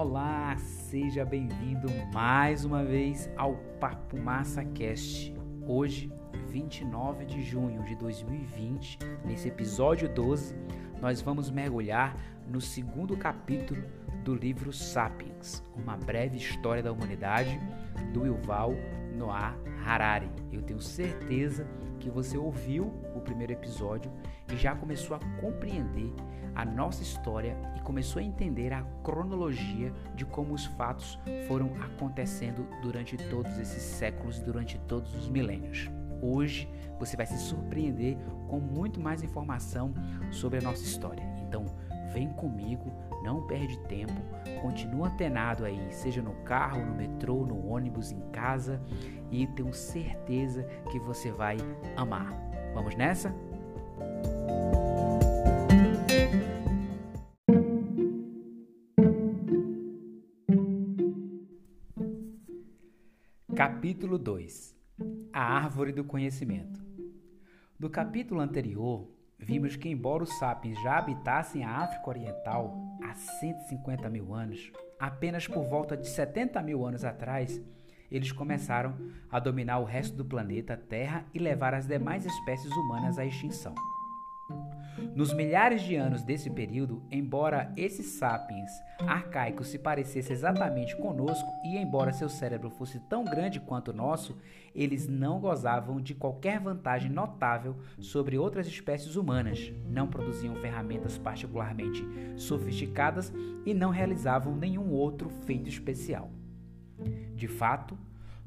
Olá, seja bem-vindo mais uma vez ao Papo Massa Cast. Hoje, 29 de junho de 2020, nesse episódio 12, nós vamos mergulhar no segundo capítulo do livro Sapiens, uma breve história da humanidade, do Yuval Noah Harari. Eu tenho certeza que você ouviu o primeiro episódio e já começou a compreender a nossa história e começou a entender a cronologia de como os fatos foram acontecendo durante todos esses séculos, durante todos os milênios. Hoje você vai se surpreender com muito mais informação sobre a nossa história. Então, vem comigo, não perde tempo, continua antenado aí, seja no carro, no metrô, no ônibus, em casa, e tenho certeza que você vai amar. Vamos nessa? Capítulo 2 A Árvore do Conhecimento Do capítulo anterior, vimos que, embora os sapiens já habitassem a África Oriental há 150 mil anos, apenas por volta de 70 mil anos atrás, eles começaram a dominar o resto do planeta Terra e levar as demais espécies humanas à extinção. Nos milhares de anos desse período, embora esses sapiens arcaicos se parecessem exatamente conosco e embora seu cérebro fosse tão grande quanto o nosso, eles não gozavam de qualquer vantagem notável sobre outras espécies humanas, não produziam ferramentas particularmente sofisticadas e não realizavam nenhum outro feito especial. De fato,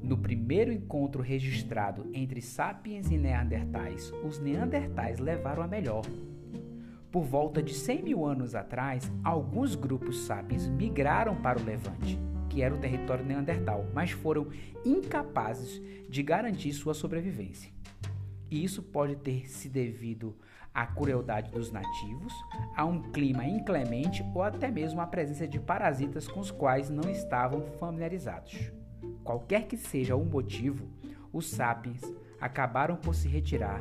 no primeiro encontro registrado entre sapiens e neandertais, os neandertais levaram a melhor. Por volta de 100 mil anos atrás, alguns grupos sapiens migraram para o Levante, que era o território neandertal, mas foram incapazes de garantir sua sobrevivência. E isso pode ter se devido à crueldade dos nativos, a um clima inclemente ou até mesmo à presença de parasitas com os quais não estavam familiarizados. Qualquer que seja o motivo, os sapiens acabaram por se retirar,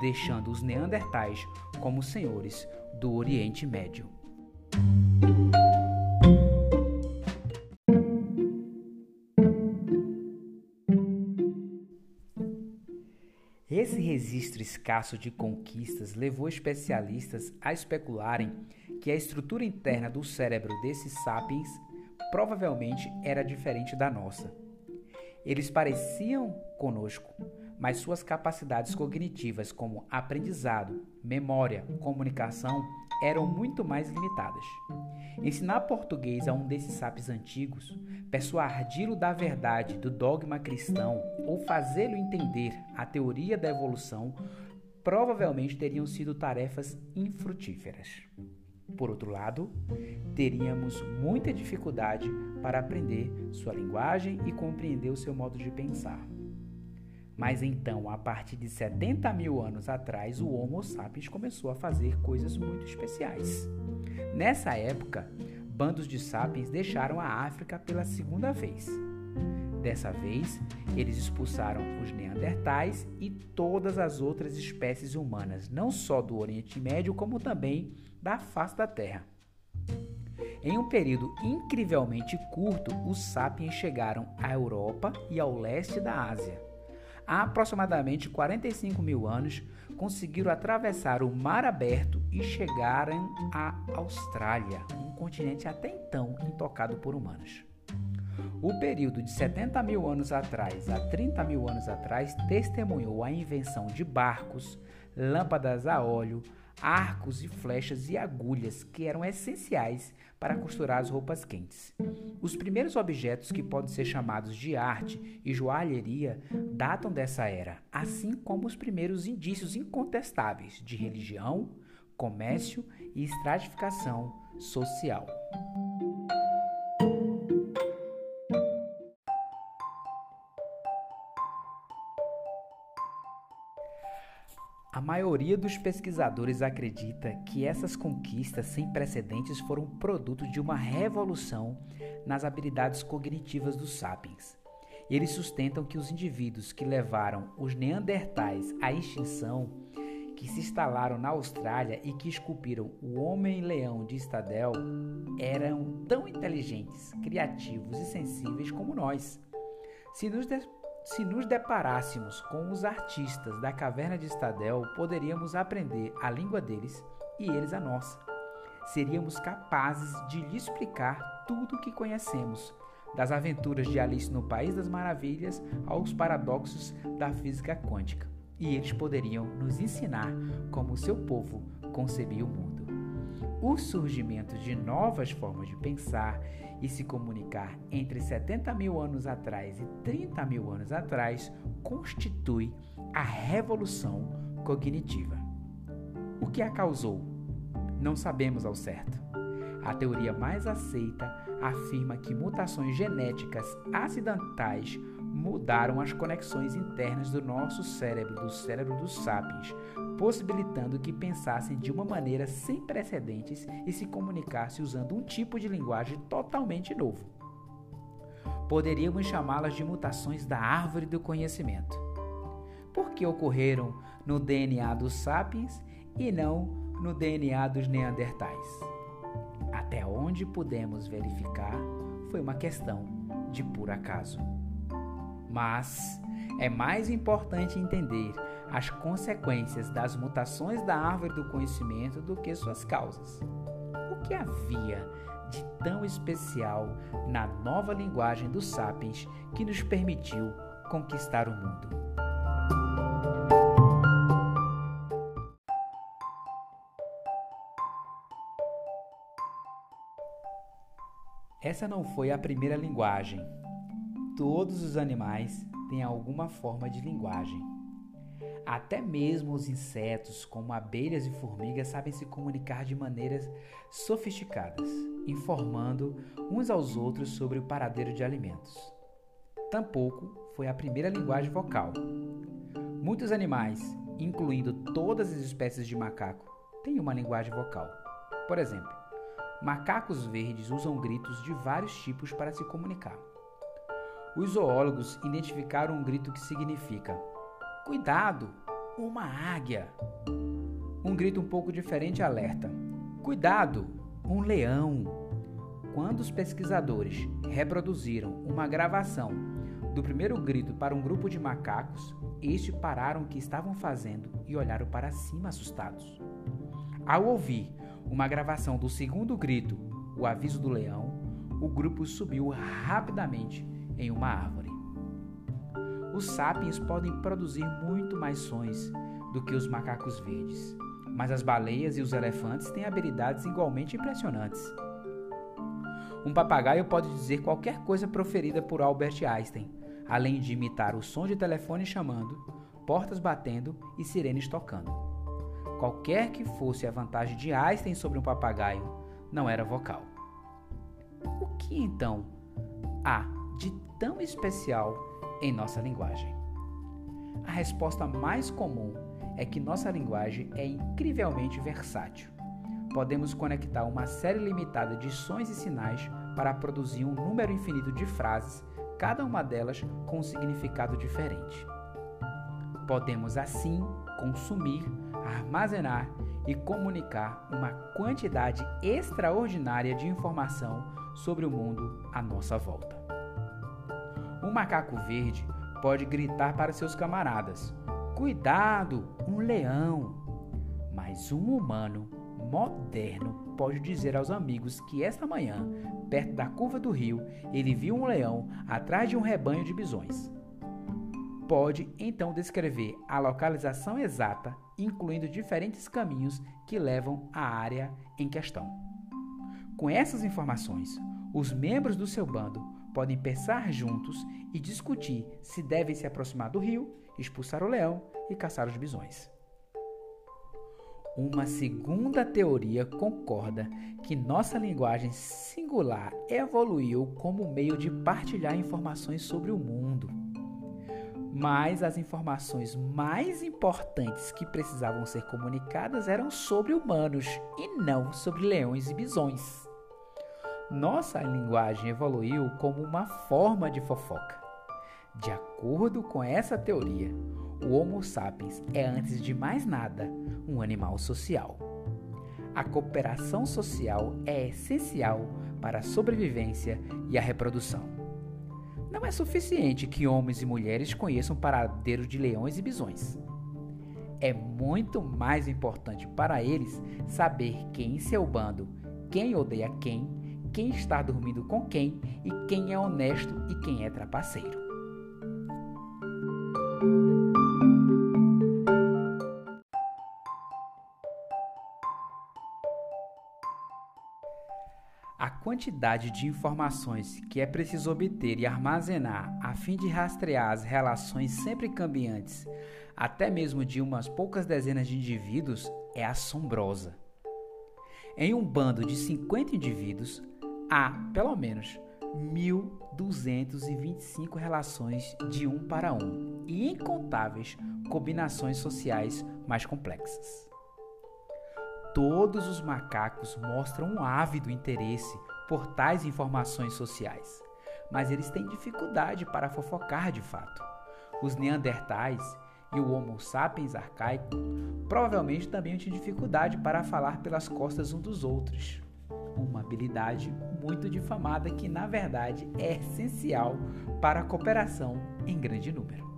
deixando os neandertais como senhores do Oriente Médio. Esse registro escasso de conquistas levou especialistas a especularem que a estrutura interna do cérebro desses sapiens provavelmente era diferente da nossa. Eles pareciam conosco, mas suas capacidades cognitivas, como aprendizado, memória, comunicação, eram muito mais limitadas. Ensinar português a um desses sapiens antigos, persuadi-lo da verdade do dogma cristão ou fazê-lo entender a teoria da evolução provavelmente teriam sido tarefas infrutíferas. Por outro lado, teríamos muita dificuldade para aprender sua linguagem e compreender o seu modo de pensar. Mas então, a partir de 70 mil anos atrás, o Homo sapiens começou a fazer coisas muito especiais. Nessa época, bandos de sapiens deixaram a África pela segunda vez. Dessa vez, eles expulsaram os neandertais e todas as outras espécies humanas, não só do Oriente Médio, como também da face da Terra. Em um período incrivelmente curto, os sapiens chegaram à Europa e ao leste da Ásia. Há aproximadamente 45 mil anos, conseguiram atravessar o mar aberto e chegaram à Austrália, um continente até então intocado por humanos. O período de 70 mil anos atrás a 30 mil anos atrás testemunhou a invenção de barcos, lâmpadas a óleo, arcos e flechas e agulhas que eram essenciais para costurar as roupas quentes. Os primeiros objetos que podem ser chamados de arte e joalheria datam dessa era, assim como os primeiros indícios incontestáveis de religião, comércio e estratificação social. A maioria dos pesquisadores acredita que essas conquistas sem precedentes foram produto de uma revolução nas habilidades cognitivas dos sapiens. Eles sustentam que os indivíduos que levaram os neandertais à extinção, que se instalaram na Austrália e que esculpiram o Homem-Leão de Stadel eram tão inteligentes, criativos e sensíveis como nós. Se nos, se nos deparássemos com os artistas da caverna de Stadel, poderíamos aprender a língua deles e eles a nossa. Seríamos capazes de lhe explicar tudo o que conhecemos, das aventuras de Alice no País das Maravilhas aos paradoxos da física quântica, e eles poderiam nos ensinar como seu povo concebia o mundo. O surgimento de novas formas de pensar e se comunicar entre 70 mil anos atrás e 30 mil anos atrás constitui a revolução cognitiva. O que a causou? Não sabemos ao certo. A teoria mais aceita afirma que mutações genéticas acidentais mudaram as conexões internas do nosso cérebro, do cérebro dos sapiens, possibilitando que pensassem de uma maneira sem precedentes e se comunicassem usando um tipo de linguagem totalmente novo. Poderíamos chamá-las de mutações da árvore do conhecimento. Por que ocorreram no DNA dos sapiens e não no DNA dos neandertais? Até onde pudemos verificar, foi uma questão de por acaso. Mas é mais importante entender as consequências das mutações da árvore do conhecimento do que suas causas. O que havia de tão especial na nova linguagem dos sapiens que nos permitiu conquistar o mundo? Essa não foi a primeira linguagem. Todos os animais têm alguma forma de linguagem. Até mesmo os insetos, como abelhas e formigas, sabem se comunicar de maneiras sofisticadas, informando uns aos outros sobre o paradeiro de alimentos. Tampouco foi a primeira linguagem vocal. Muitos animais, incluindo todas as espécies de macaco, têm uma linguagem vocal. Por exemplo, macacos verdes usam gritos de vários tipos para se comunicar. Os zoólogos identificaram um grito que significa Cuidado, uma águia. Um grito um pouco diferente alerta: Cuidado, um leão. Quando os pesquisadores reproduziram uma gravação do primeiro grito para um grupo de macacos, estes pararam o que estavam fazendo e olharam para cima assustados. Ao ouvir uma gravação do segundo grito, o aviso do leão, o grupo subiu rapidamente em uma árvore. Os sapiens podem produzir muito mais sons do que os macacos verdes, mas as baleias e os elefantes têm habilidades igualmente impressionantes. Um papagaio pode dizer qualquer coisa proferida por Albert Einstein, além de imitar o som de telefone chamando, portas batendo e sirenes tocando. Qualquer que fosse a vantagem de Einstein sobre um papagaio, não era vocal. O que então há de tão especial em nossa linguagem? A resposta mais comum é que nossa linguagem é incrivelmente versátil. Podemos conectar uma série limitada de sons e sinais para produzir um número infinito de frases, cada uma delas com um significado diferente. Podemos assim consumir, armazenar e comunicar uma quantidade extraordinária de informação sobre o mundo à nossa volta. Um macaco verde pode gritar para seus camaradas: Cuidado, um leão! Mas um humano moderno pode dizer aos amigos que esta manhã, perto da curva do rio, ele viu um leão atrás de um rebanho de bisões. Pode então descrever a localização exata, incluindo diferentes caminhos que levam à área em questão. Com essas informações, os membros do seu bando podem pensar juntos e discutir se devem se aproximar do rio, expulsar o leão e caçar os bisões. Uma segunda teoria concorda que nossa linguagem singular evoluiu como meio de partilhar informações sobre o mundo. Mas as informações mais importantes que precisavam ser comunicadas eram sobre humanos e não sobre leões e bisões. Nossa linguagem evoluiu como uma forma de fofoca. De acordo com essa teoria, o Homo sapiens é, antes de mais nada, um animal social. A cooperação social é essencial para a sobrevivência e a reprodução. Não é suficiente que homens e mulheres conheçam o paradeiro de leões e bisões. É muito mais importante para eles saber quem em seu bando, quem odeia quem, quem está dormindo com quem e quem é honesto e quem é trapaceiro. A quantidade de informações que é preciso obter e armazenar a fim de rastrear as relações sempre cambiantes, até mesmo de umas poucas dezenas de indivíduos, é assombrosa. Em um bando de 50 indivíduos, há, pelo menos, 1.225 relações de um para um e incontáveis combinações sociais mais complexas. Todos os macacos mostram um ávido interesse por tais informações sociais, mas eles têm dificuldade para fofocar de fato. Os neandertais e o Homo sapiens arcaico provavelmente também tinham dificuldade para falar pelas costas um dos outros. Uma habilidade muito difamada que, na verdade, é essencial para a cooperação em grande número.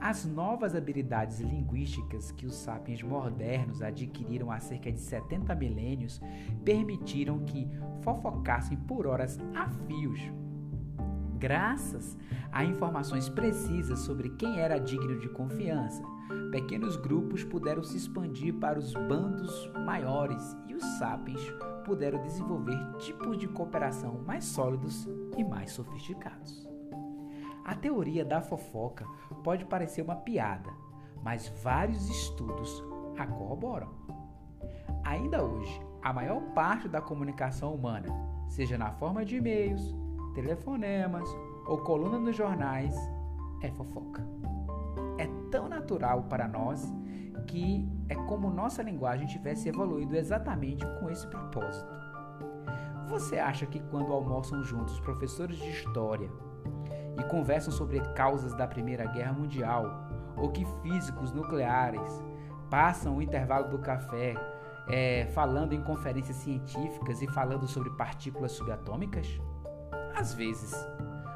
As novas habilidades linguísticas que os sapiens modernos adquiriram há cerca de 70 milênios permitiram que fofocassem por horas a fios. Graças a informações precisas sobre quem era digno de confiança, pequenos grupos puderam se expandir para os bandos maiores e os sapiens puderam desenvolver tipos de cooperação mais sólidos e mais sofisticados. A teoria da fofoca pode parecer uma piada, mas vários estudos a corroboram. Ainda hoje, a maior parte da comunicação humana, seja na forma de e-mails, telefonemas ou coluna nos jornais, é fofoca. Natural para nós que é como nossa linguagem tivesse evoluído exatamente com esse propósito. Você acha que quando almoçam juntos professores de história, e conversam sobre causas da Primeira Guerra Mundial, ou que físicos nucleares passam o intervalo do café é, falando em conferências científicas e falando sobre partículas subatômicas? Às vezes,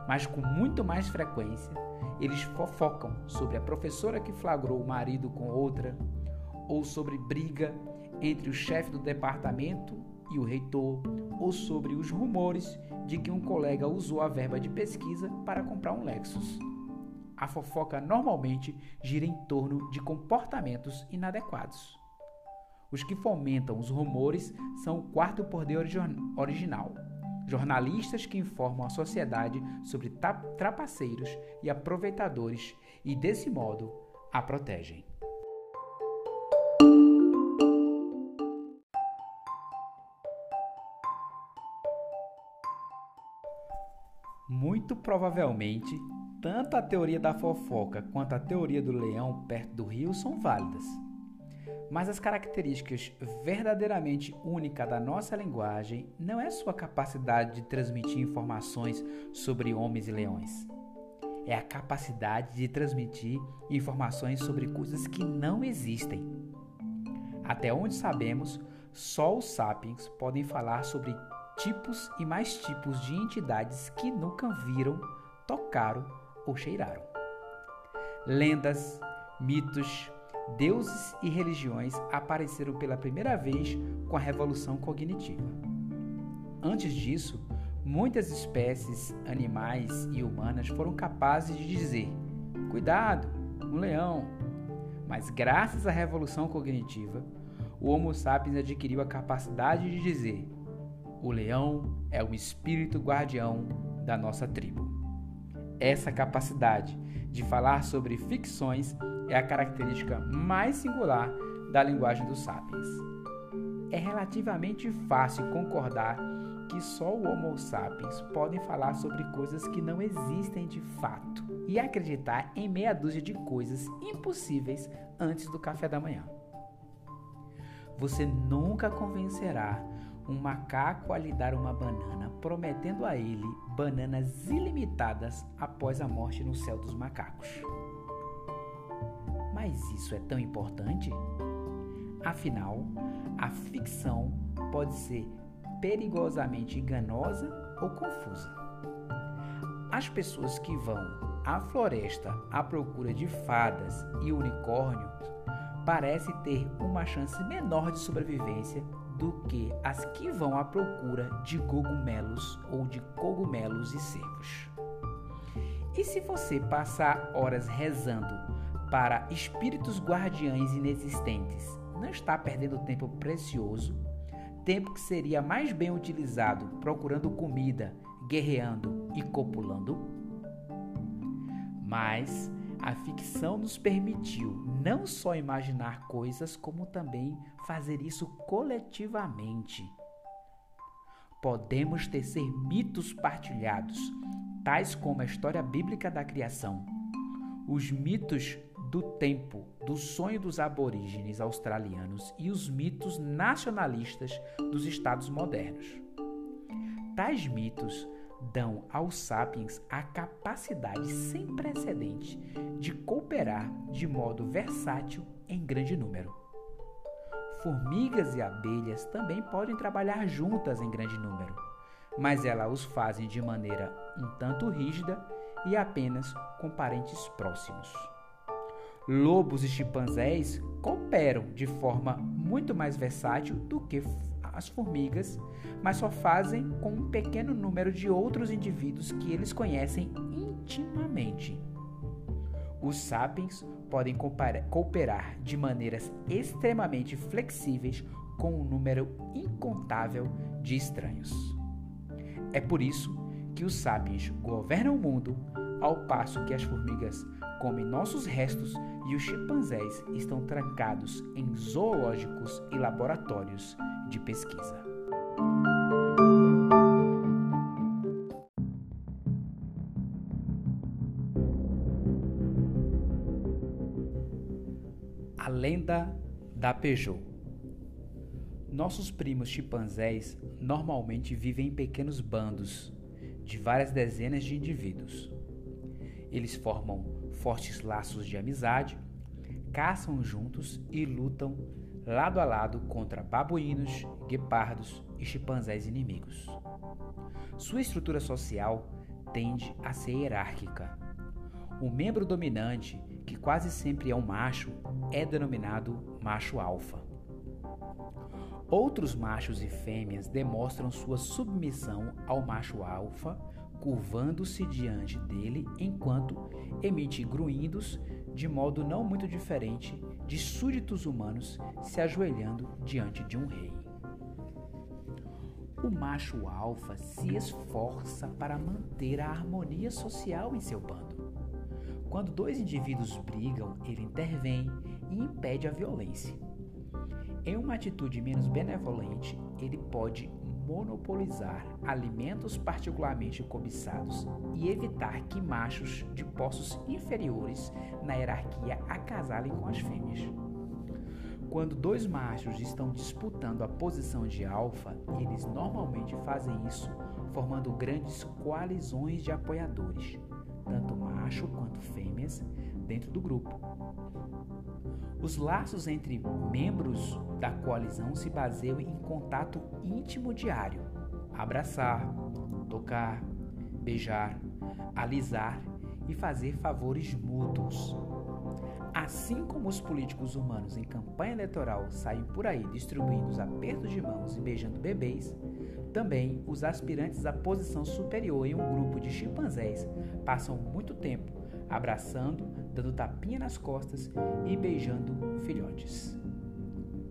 mas com muito mais frequência, eles fofocam sobre a professora que flagrou o marido com outra, ou sobre briga entre o chefe do departamento e o reitor, ou sobre os rumores de que um colega usou a verba de pesquisa para comprar um Lexus. A fofoca normalmente gira em torno de comportamentos inadequados. Os que fomentam os rumores são o quarto poder original, jornalistas que informam a sociedade sobre trapaceiros e aproveitadores e, desse modo, a protegem. Muito provavelmente, tanto a teoria da fofoca quanto a teoria do leão perto do rio são válidas. Mas as características verdadeiramente únicas da nossa linguagem não é sua capacidade de transmitir informações sobre homens e leões. É a capacidade de transmitir informações sobre coisas que não existem. Até onde sabemos, só os sapiens podem falar sobre tipos e mais tipos de entidades que nunca viram, tocaram ou cheiraram. Lendas, mitos, deuses e religiões apareceram pela primeira vez com a revolução cognitiva. Antes disso, muitas espécies animais e humanas foram capazes de dizer: cuidado, um leão. Mas graças à revolução cognitiva, o Homo sapiens adquiriu a capacidade de dizer: o leão é o espírito guardião da nossa tribo. Essa capacidade de falar sobre ficções é a característica mais singular da linguagem dos sapiens. É relativamente fácil concordar que só o Homo sapiens podem falar sobre coisas que não existem de fato e acreditar em meia dúzia de coisas impossíveis antes do café da manhã. Você nunca convencerá um macaco a lhe dar uma banana, prometendo a ele bananas ilimitadas após a morte no céu dos macacos. Mas isso é tão importante? Afinal, a ficção pode ser perigosamente enganosa ou confusa. As pessoas que vão à floresta à procura de fadas e unicórnios parecem ter uma chance menor de sobrevivência do que as que vão à procura de cogumelos ou de cogumelos e cervos. E se você passar horas rezando para espíritos guardiães inexistentes, não está perdendo tempo precioso, tempo que seria mais bem utilizado procurando comida, guerreando e copulando? Mas a ficção nos permitiu não só imaginar coisas, como também fazer isso coletivamente. Podemos tecer mitos partilhados, tais como a história bíblica da criação, os mitos do tempo, do sonho dos aborígenes australianos e os mitos nacionalistas dos estados modernos. Tais mitos dão aos sapiens a capacidade sem precedente de cooperar de modo versátil em grande número. Formigas e abelhas também podem trabalhar juntas em grande número, mas elas os fazem de maneira um tanto rígida e apenas com parentes próximos. Lobos e chimpanzés cooperam de forma muito mais versátil do que as formigas, mas só fazem com um pequeno número de outros indivíduos que eles conhecem intimamente. Os sapiens podem cooperar de maneiras extremamente flexíveis com um número incontável de estranhos. É por isso que os sapiens governam o mundo, ao passo que as formigas comem nossos restos e os chimpanzés estão trancados em zoológicos e laboratórios de pesquisa. A lenda da Peugeot. Nossos primos chimpanzés normalmente vivem em pequenos bandos de várias dezenas de indivíduos. Eles formam fortes laços de amizade, caçam juntos e lutam lado a lado contra babuínos, guepardos e chimpanzés inimigos. Sua estrutura social tende a ser hierárquica. O membro dominante, que quase sempre é um macho, é denominado macho alfa. Outros machos e fêmeas demonstram sua submissão ao macho alfa, curvando-se diante dele enquanto emite grunhidos de modo não muito diferente de súditos humanos se ajoelhando diante de um rei. O macho alfa se esforça para manter a harmonia social em seu bando. Quando dois indivíduos brigam, ele intervém e impede a violência. Em uma atitude menos benevolente, ele pode monopolizar alimentos particularmente cobiçados e evitar que machos de postos inferiores na hierarquia acasalem com as fêmeas. Quando dois machos estão disputando a posição de alfa, eles normalmente fazem isso formando grandes coalizões de apoiadores, tanto macho quanto fêmeas, dentro do grupo. Os laços entre membros da coalizão se baseiam em contato íntimo diário: abraçar, tocar, beijar, alisar e fazer favores mútuos. Assim como os políticos humanos em campanha eleitoral saem por aí distribuindo os apertos de mãos e beijando bebês, também os aspirantes à posição superior em um grupo de chimpanzés passam muito tempo abraçando, dando tapinha nas costas e beijando filhotes.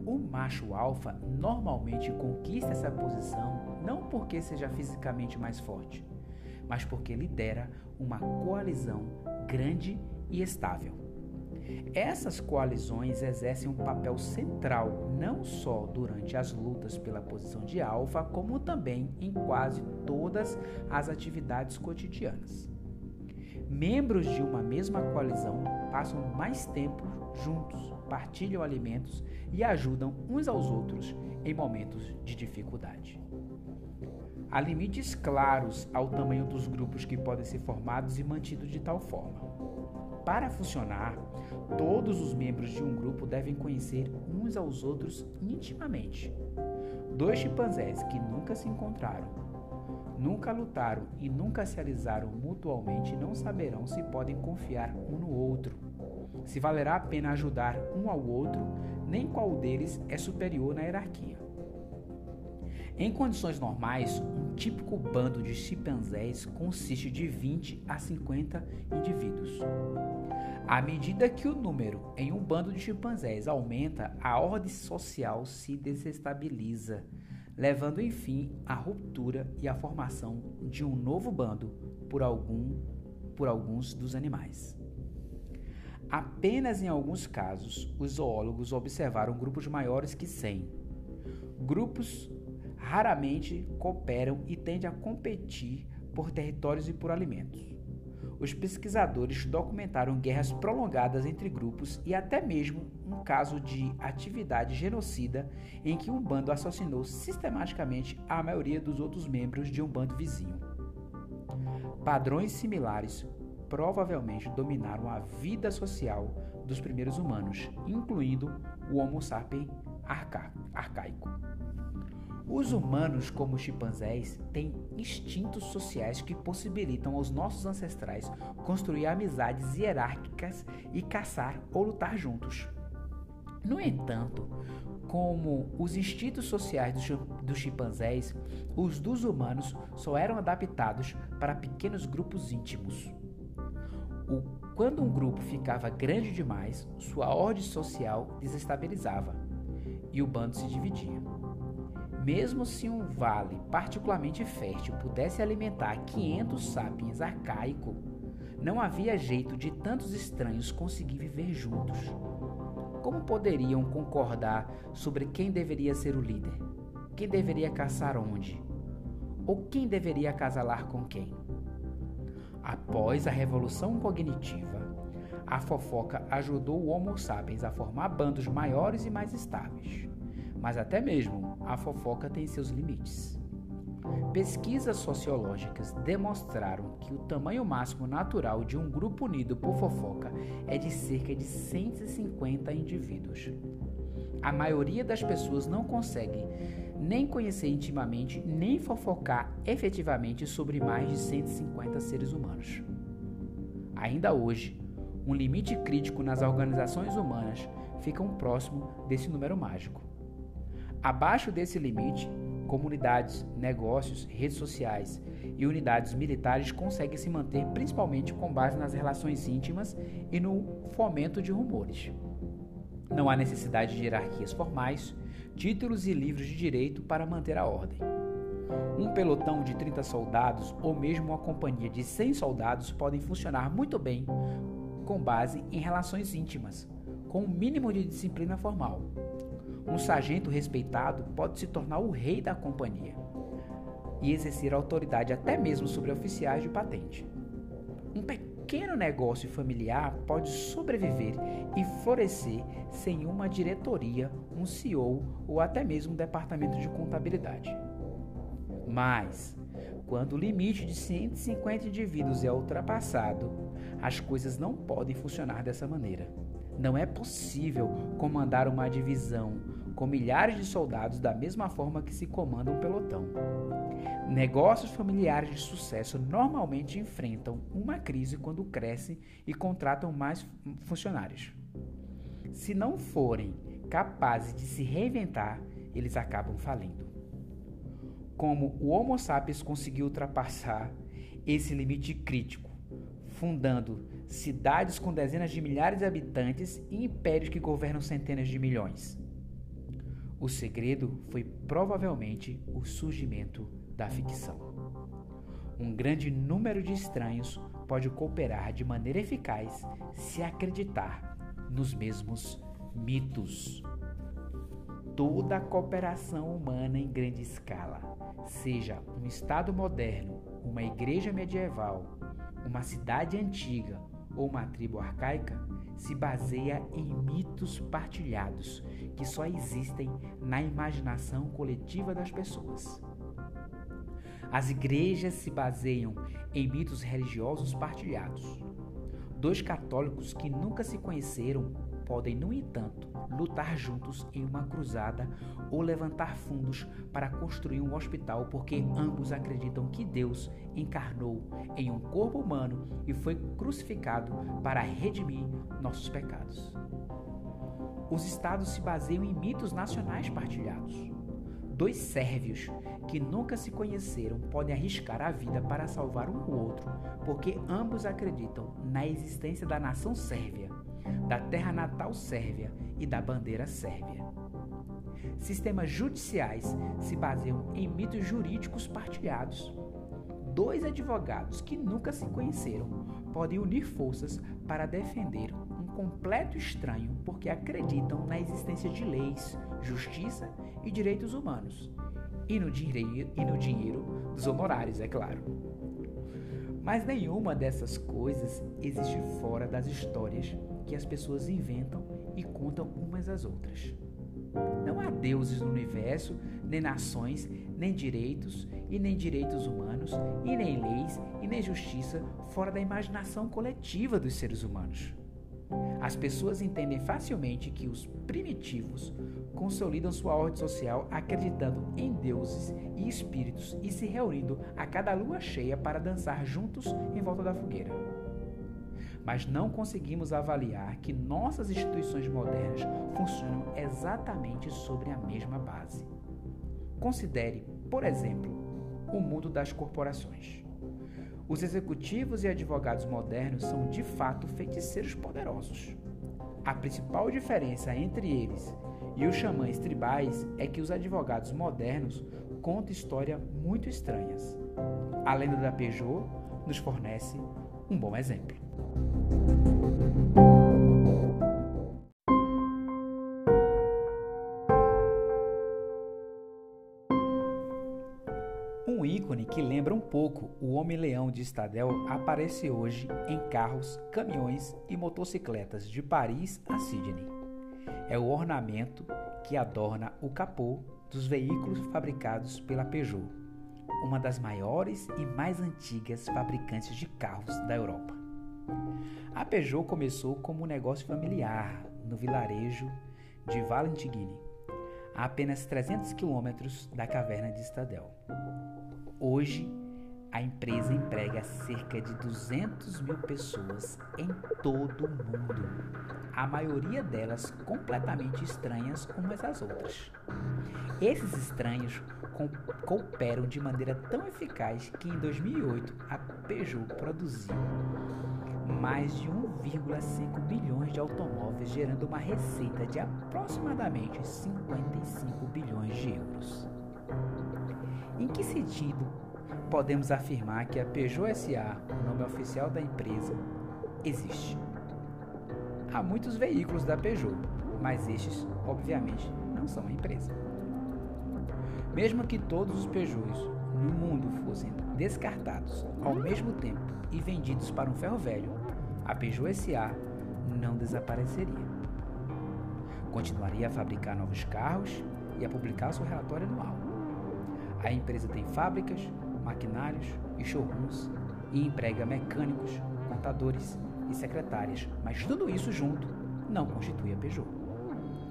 O macho alfa normalmente conquista essa posição não porque seja fisicamente mais forte, mas porque lidera uma coalizão grande e estável. Essas coalizões exercem um papel central não só durante as lutas pela posição de alfa, como também em quase todas as atividades cotidianas. Membros de uma mesma coalizão passam mais tempo juntos, partilham alimentos e ajudam uns aos outros em momentos de dificuldade. Há limites claros ao tamanho dos grupos que podem ser formados e mantidos de tal forma. para funcionar, todos os membros de um grupo devem conhecer uns aos outros intimamente. Dois chimpanzés que nunca se encontraram, nunca lutaram e nunca se alisaram mutualmente não saberão se podem confiar um no outro, se valerá a pena ajudar um ao outro, nem qual deles é superior na hierarquia. Em condições normais, um típico bando de chimpanzés consiste de 20 a 50 indivíduos. À medida que o número em um bando de chimpanzés aumenta, a ordem social se desestabiliza, levando enfim à ruptura e à formação de um novo bando por, algum, por alguns dos animais. Apenas em alguns casos, os zoólogos observaram grupos maiores que 100. Grupos raramente cooperam e tendem a competir por territórios e por alimentos. Os pesquisadores documentaram guerras prolongadas entre grupos e até mesmo um caso de atividade genocida em que um bando assassinou sistematicamente a maioria dos outros membros de um bando vizinho. Padrões similares provavelmente dominaram a vida social dos primeiros humanos, incluindo o Homo sapiens arcaico. Os humanos, como os chimpanzés, têm instintos sociais que possibilitam aos nossos ancestrais construir amizades hierárquicas e caçar ou lutar juntos. No entanto, como os instintos sociais dos chimpanzés, os dos humanos só eram adaptados para pequenos grupos íntimos. O, quando um grupo ficava grande demais, sua ordem social desestabilizava e o bando se dividia. Mesmo se um vale particularmente fértil pudesse alimentar 500 sapiens arcaico, não havia jeito de tantos estranhos conseguir viver juntos. Como poderiam concordar sobre quem deveria ser o líder? Quem deveria caçar onde? Ou quem deveria acasalar com quem? Após a revolução cognitiva, a fofoca ajudou o Homo sapiens a formar bandos maiores e mais estáveis. Mas até mesmo a fofoca tem seus limites. Pesquisas sociológicas demonstraram que o tamanho máximo natural de um grupo unido por fofoca é de cerca de 150 indivíduos. A maioria das pessoas não consegue nem conhecer intimamente, nem fofocar efetivamente sobre mais de 150 seres humanos. Ainda hoje, um limite crítico nas organizações humanas fica um próximo desse número mágico. Abaixo desse limite, comunidades, negócios, redes sociais e unidades militares conseguem se manter principalmente com base nas relações íntimas e no fomento de rumores. Não há necessidade de hierarquias formais, títulos e livros de direito para manter a ordem. Um pelotão de 30 soldados ou mesmo uma companhia de 100 soldados podem funcionar muito bem com base em relações íntimas, com um mínimo de disciplina formal. Um sargento respeitado pode se tornar o rei da companhia e exercer autoridade até mesmo sobre oficiais de patente. Um pequeno negócio familiar pode sobreviver e florescer sem uma diretoria, um CEO ou até mesmo um departamento de contabilidade. Mas, quando o limite de 150 indivíduos é ultrapassado, as coisas não podem funcionar dessa maneira. Não é possível comandar uma divisão com milhares de soldados da mesma forma que se comanda um pelotão. Negócios familiares de sucesso normalmente enfrentam uma crise quando crescem e contratam mais funcionários. Se não forem capazes de se reinventar, eles acabam falindo. Como o Homo sapiens conseguiu ultrapassar esse limite crítico, fundando cidades com dezenas de milhares de habitantes e impérios que governam centenas de milhões. O segredo foi provavelmente o surgimento da ficção. Um grande número de estranhos pode cooperar de maneira eficaz se acreditar nos mesmos mitos. Toda a cooperação humana em grande escala, seja um Estado moderno, uma igreja medieval, uma cidade antiga ou uma tribo arcaica se baseia em mitos partilhados que só existem na imaginação coletiva das pessoas. As igrejas se baseiam em mitos religiosos partilhados. Dois católicos que nunca se conheceram podem, no entanto, lutar juntos em uma cruzada ou levantar fundos para construir um hospital porque ambos acreditam que Deus encarnou em um corpo humano e foi crucificado para redimir nossos pecados. Os estados se baseiam em mitos nacionais partilhados. Dois sérvios que nunca se conheceram podem arriscar a vida para salvar um outro, porque ambos acreditam na existência da nação sérvia, da terra natal sérvia e da bandeira sérvia. Sistemas judiciais se baseiam em mitos jurídicos partilhados. Dois advogados que nunca se conheceram podem unir forças para defender um completo estranho porque acreditam na existência de leis, justiça e direitos humanos. E no, dinheiro, e no dinheiro dos honorários, é claro. Mas nenhuma dessas coisas existe fora das histórias que as pessoas inventam e contam umas às outras. Não há deuses no universo, nem nações, nem direitos, e nem direitos humanos, e nem leis, e nem justiça fora da imaginação coletiva dos seres humanos. As pessoas entendem facilmente que os primitivos consolidam sua ordem social acreditando em deuses e espíritos e se reunindo a cada lua cheia para dançar juntos em volta da fogueira. Mas não conseguimos avaliar que nossas instituições modernas funcionam exatamente sobre a mesma base. Considere, por exemplo, o mundo das corporações. Os executivos e advogados modernos são de fato feiticeiros poderosos. A principal diferença entre eles e os xamãs tribais é que os advogados modernos contam histórias muito estranhas. A lenda da Peugeot nos fornece um bom exemplo. Um ícone que lembra um pouco o Homem-Leão de Stadel aparece hoje em carros, caminhões e motocicletas de Paris a Sydney. É o ornamento que adorna o capô dos veículos fabricados pela Peugeot, uma das maiores e mais antigas fabricantes de carros da Europa. A Peugeot começou como um negócio familiar no vilarejo de Valentiguine, a apenas 300 quilômetros da caverna de Stadel. Hoje, a empresa emprega cerca de 200 mil pessoas em todo o mundo, a maioria delas completamente estranhas umas às outras. Esses estranhos cooperam de maneira tão eficaz que em 2008 a Peugeot produziu mais de 1,5 bilhões de automóveis, gerando uma receita de aproximadamente 55 bilhões de euros. Em que sentido podemos afirmar que a Peugeot SA, o nome oficial da empresa, existe? Há muitos veículos da Peugeot, mas estes, obviamente, não são a empresa. Mesmo que todos os Peugeots no mundo fossem descartados ao mesmo tempo e vendidos para um ferro velho, a Peugeot SA não desapareceria. Continuaria a fabricar novos carros e a publicar seu relatório anual a empresa tem fábricas, maquinários e showrooms e emprega mecânicos, contadores e secretárias, mas tudo isso junto não constitui a Peugeot.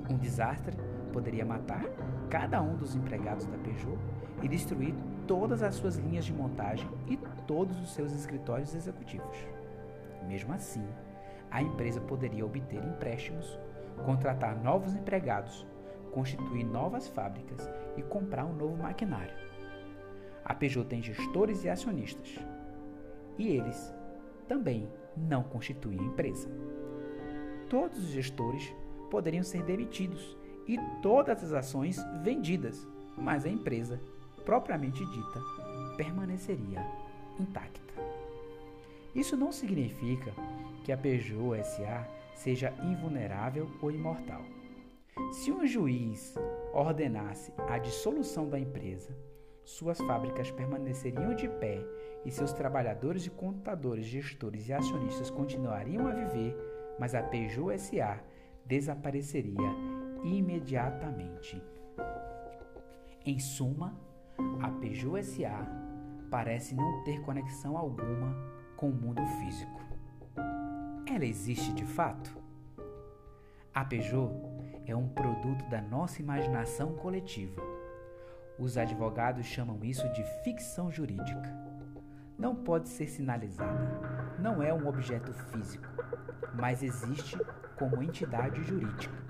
Um desastre poderia matar cada um dos empregados da Peugeot e destruir todas as suas linhas de montagem e todos os seus escritórios executivos. Mesmo assim, a empresa poderia obter empréstimos, contratar novos empregados, constituir novas fábricas e comprar um novo maquinário. A Peugeot tem gestores e acionistas. E eles também não constituem a empresa. Todos os gestores poderiam ser demitidos e todas as ações vendidas, mas a empresa, propriamente dita, permaneceria intacta. Isso não significa que a Peugeot SA seja invulnerável ou imortal. Se um juiz ordenasse a dissolução da empresa, suas fábricas permaneceriam de pé e seus trabalhadores e contadores, gestores e acionistas continuariam a viver, mas a Peugeot SA desapareceria imediatamente. Em suma, a Peugeot SA parece não ter conexão alguma com o mundo físico. ela existe de fato? A Peugeot é um produto da nossa imaginação coletiva. Os advogados chamam isso de ficção jurídica. Não pode ser sinalizada, não é um objeto físico, mas existe como entidade jurídica.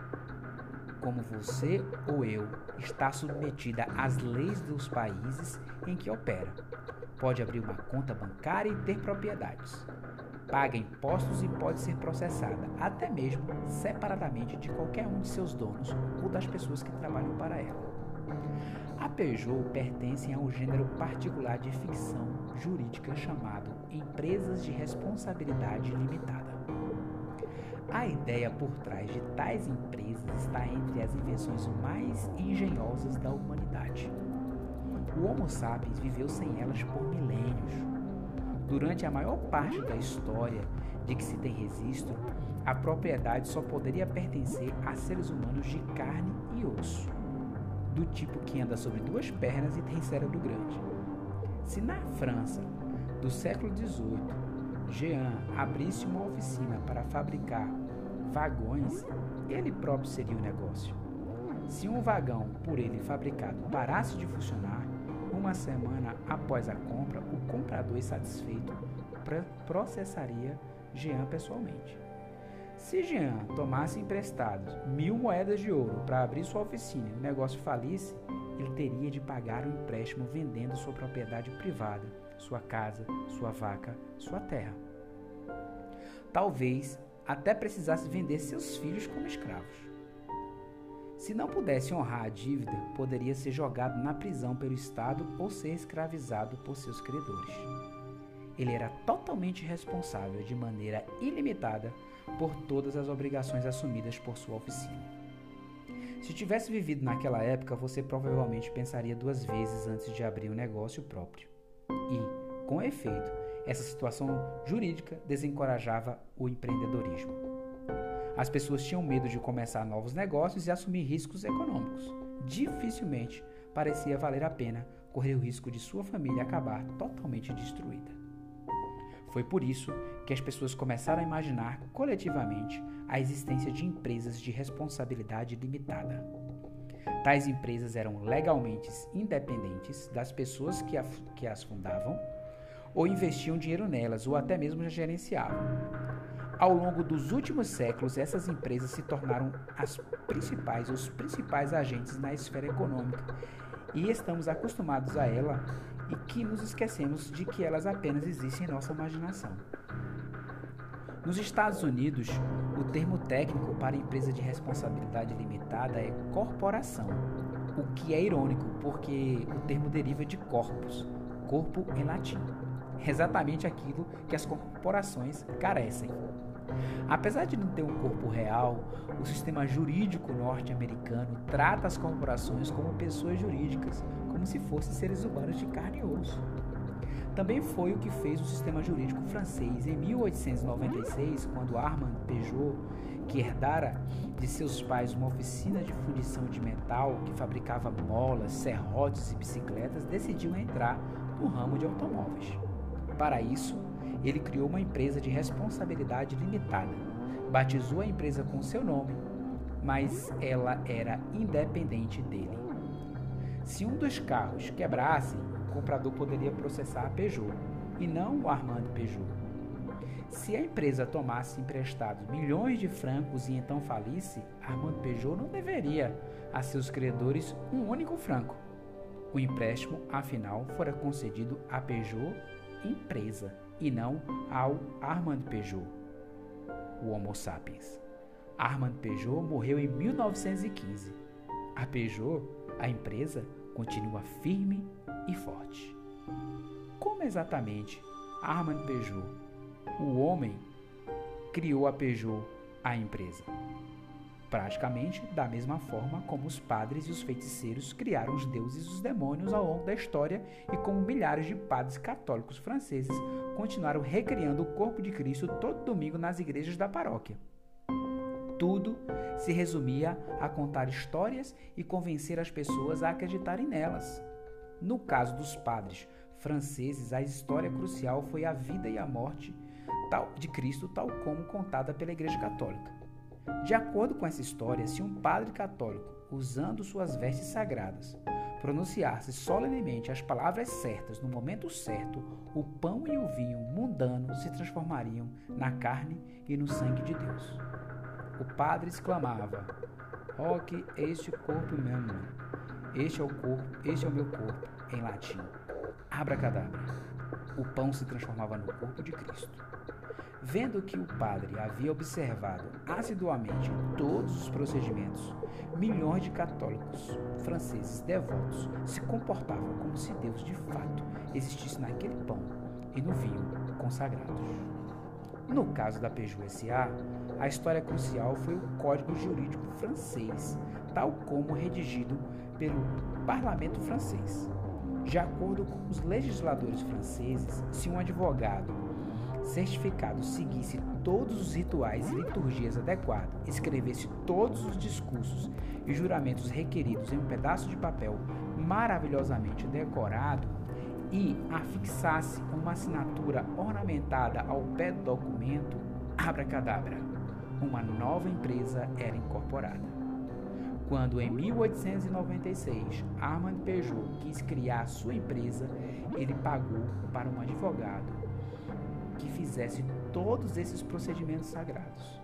Como você ou eu está submetida às leis dos países em que opera. Pode abrir uma conta bancária e ter propriedades paga impostos e pode ser processada, até mesmo separadamente de qualquer um de seus donos ou das pessoas que trabalham para ela. A Peugeot pertence a um gênero particular de ficção jurídica chamado empresas de responsabilidade limitada. A ideia por trás de tais empresas está entre as invenções mais engenhosas da humanidade. O Homo sapiens viveu sem elas por milênios Durante a maior parte da história de que se tem registro, a propriedade só poderia pertencer a seres humanos de carne e osso, do tipo que anda sobre duas pernas e tem cérebro grande. Se na França do século XVIII Jean abrisse uma oficina para fabricar vagões, ele próprio seria o negócio. Se um vagão por ele fabricado parasse de funcionar, uma semana após a compra, o comprador insatisfeito processaria Jean pessoalmente. Se Jean tomasse emprestados mil moedas de ouro para abrir sua oficina e o negócio falisse, ele teria de pagar o empréstimo vendendo sua propriedade privada, sua casa, sua vaca, sua terra. Talvez até precisasse vender seus filhos como escravos. Se não pudesse honrar a dívida, poderia ser jogado na prisão pelo Estado ou ser escravizado por seus credores. Ele era totalmente responsável de maneira ilimitada por todas as obrigações assumidas por sua oficina. Se tivesse vivido naquela época, você provavelmente pensaria duas vezes antes de abrir um negócio próprio. E, com efeito, essa situação jurídica desencorajava o empreendedorismo. As pessoas tinham medo de começar novos negócios e assumir riscos econômicos. Dificilmente parecia valer a pena correr o risco de sua família acabar totalmente destruída. Foi por isso que as pessoas começaram a imaginar coletivamente a existência de empresas de responsabilidade limitada. Tais empresas eram legalmente independentes das pessoas que, as fundavam, ou investiam dinheiro nelas, ou até mesmo gerenciavam. Ao longo dos últimos séculos, essas empresas se tornaram as principais, os principais agentes na esfera econômica e estamos acostumados a ela e que nos esquecemos de que elas apenas existem em nossa imaginação. Nos Estados Unidos, o termo técnico para empresa de responsabilidade limitada é corporação, o que é irônico porque o termo deriva de corpus, corpo em latim, exatamente aquilo que as corporações carecem. Apesar de não ter um corpo real, o sistema jurídico norte-americano trata as corporações como pessoas jurídicas, como se fossem seres humanos de carne e osso. Também foi o que fez o sistema jurídico francês em 1896, quando Armand Peugeot, que herdara de seus pais uma oficina de fundição de metal que fabricava molas, serrotes e bicicletas, decidiu entrar no ramo de automóveis. Para isso, ele criou uma empresa de responsabilidade limitada. Batizou a empresa com seu nome, mas ela era independente dele. Se um dos carros quebrasse, o comprador poderia processar a Peugeot e não o Armand Peugeot. Se a empresa tomasse emprestados milhões de francos e então falisse, Armand Peugeot não deveria a seus credores um único franco. O empréstimo, afinal, fora concedido à Peugeot empresa e não ao Armand Peugeot, o Homo sapiens. Armand Peugeot morreu em 1915. A Peugeot, a empresa, continua firme e forte. Como exatamente Armand Peugeot, o homem, criou a Peugeot, a empresa? Praticamente da mesma forma como os padres e os feiticeiros criaram os deuses e os demônios ao longo da história e como milhares de padres católicos franceses continuaram recriando o corpo de Cristo todo domingo nas igrejas da paróquia. Tudo se resumia a contar histórias e convencer as pessoas a acreditarem nelas. No caso dos padres franceses, a história crucial foi a vida e a morte de Cristo, tal como contada pela Igreja Católica. De acordo com essa história, se um padre católico, usando suas vestes sagradas, pronunciasse solenemente as palavras certas no momento certo, o pão e o vinho mundanos se transformariam na carne e no sangue de Deus. O padre exclamava: Hoc este corpo mesmo. Este é o corpo, este é o meu corpo, em latim. Abracadabra. O pão se transformava no corpo de Cristo. Vendo que o padre havia observado assiduamente todos os procedimentos, milhões de católicos franceses devotos se comportavam como se Deus de fato existisse naquele pão e no vinho consagrados. No caso da Peugeot SA, a história crucial foi o Código Jurídico Francês, tal como redigido pelo Parlamento francês. De acordo com os legisladores franceses, se um advogado certificado seguisse todos os rituais e liturgias adequados, escrevesse todos os discursos e juramentos requeridos em um pedaço de papel maravilhosamente decorado e afixasse uma assinatura ornamentada ao pé do documento, abracadabra, uma nova empresa era incorporada. Quando em 1896 Armand Peugeot quis criar sua empresa, ele pagou para um advogado que fizesse todos esses procedimentos sagrados.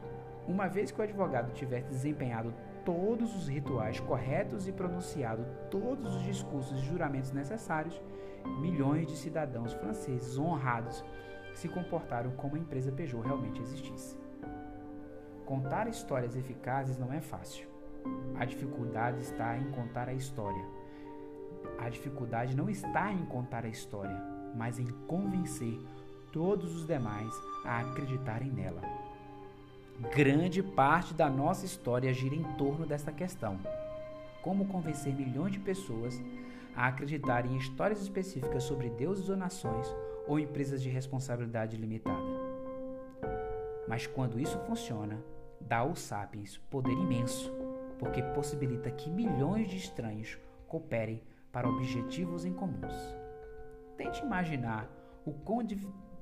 Uma vez que o advogado tivesse desempenhado todos os rituais corretos e pronunciado todos os discursos e juramentos necessários, milhões de cidadãos franceses honrados se comportaram como a empresa Peugeot realmente existisse. Contar histórias eficazes não é fácil. A dificuldade está em contar a história. A dificuldade não está em contar a história, mas em convencer todos os demais a acreditarem nela. Grande parte da nossa história gira em torno desta questão: como convencer milhões de pessoas a acreditarem em histórias específicas sobre deuses ou nações ou empresas de responsabilidade limitada. Mas quando isso funciona, dá aos sapiens poder imenso, porque possibilita que milhões de estranhos cooperem para objetivos em comuns. Tente imaginar o quão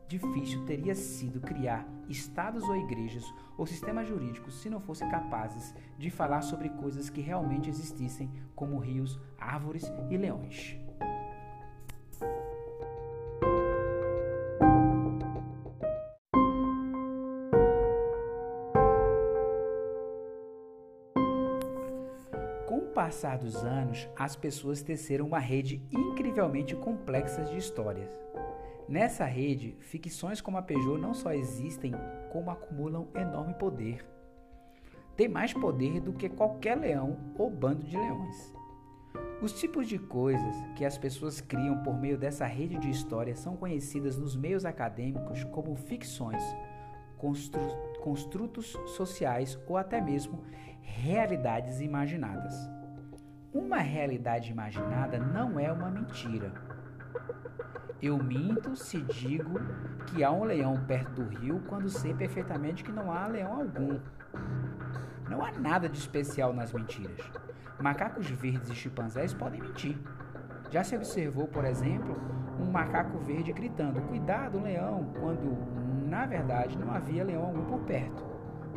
difícil teria sido criar estados ou igrejas ou sistemas jurídicos se não fossem capazes de falar sobre coisas que realmente existissem, como rios, árvores e leões. Com o passar dos anos, as pessoas teceram uma rede incrivelmente complexa de histórias Nessa rede, ficções como a Peugeot não só existem, como acumulam enorme poder. Tem mais poder do que qualquer leão ou bando de leões. Os tipos de coisas que as pessoas criam por meio dessa rede de histórias são conhecidas nos meios acadêmicos como ficções, constru construtos sociais ou até mesmo realidades imaginadas. Uma realidade imaginada não é uma mentira eu minto se digo que há um leão perto do rio quando sei perfeitamente que não há leão algum. Não há nada de especial nas mentiras. Macacos verdes e chimpanzés podem mentir. Já se observou, por exemplo, um macaco verde gritando: Cuidado, leão! quando na verdade não havia leão algum por perto.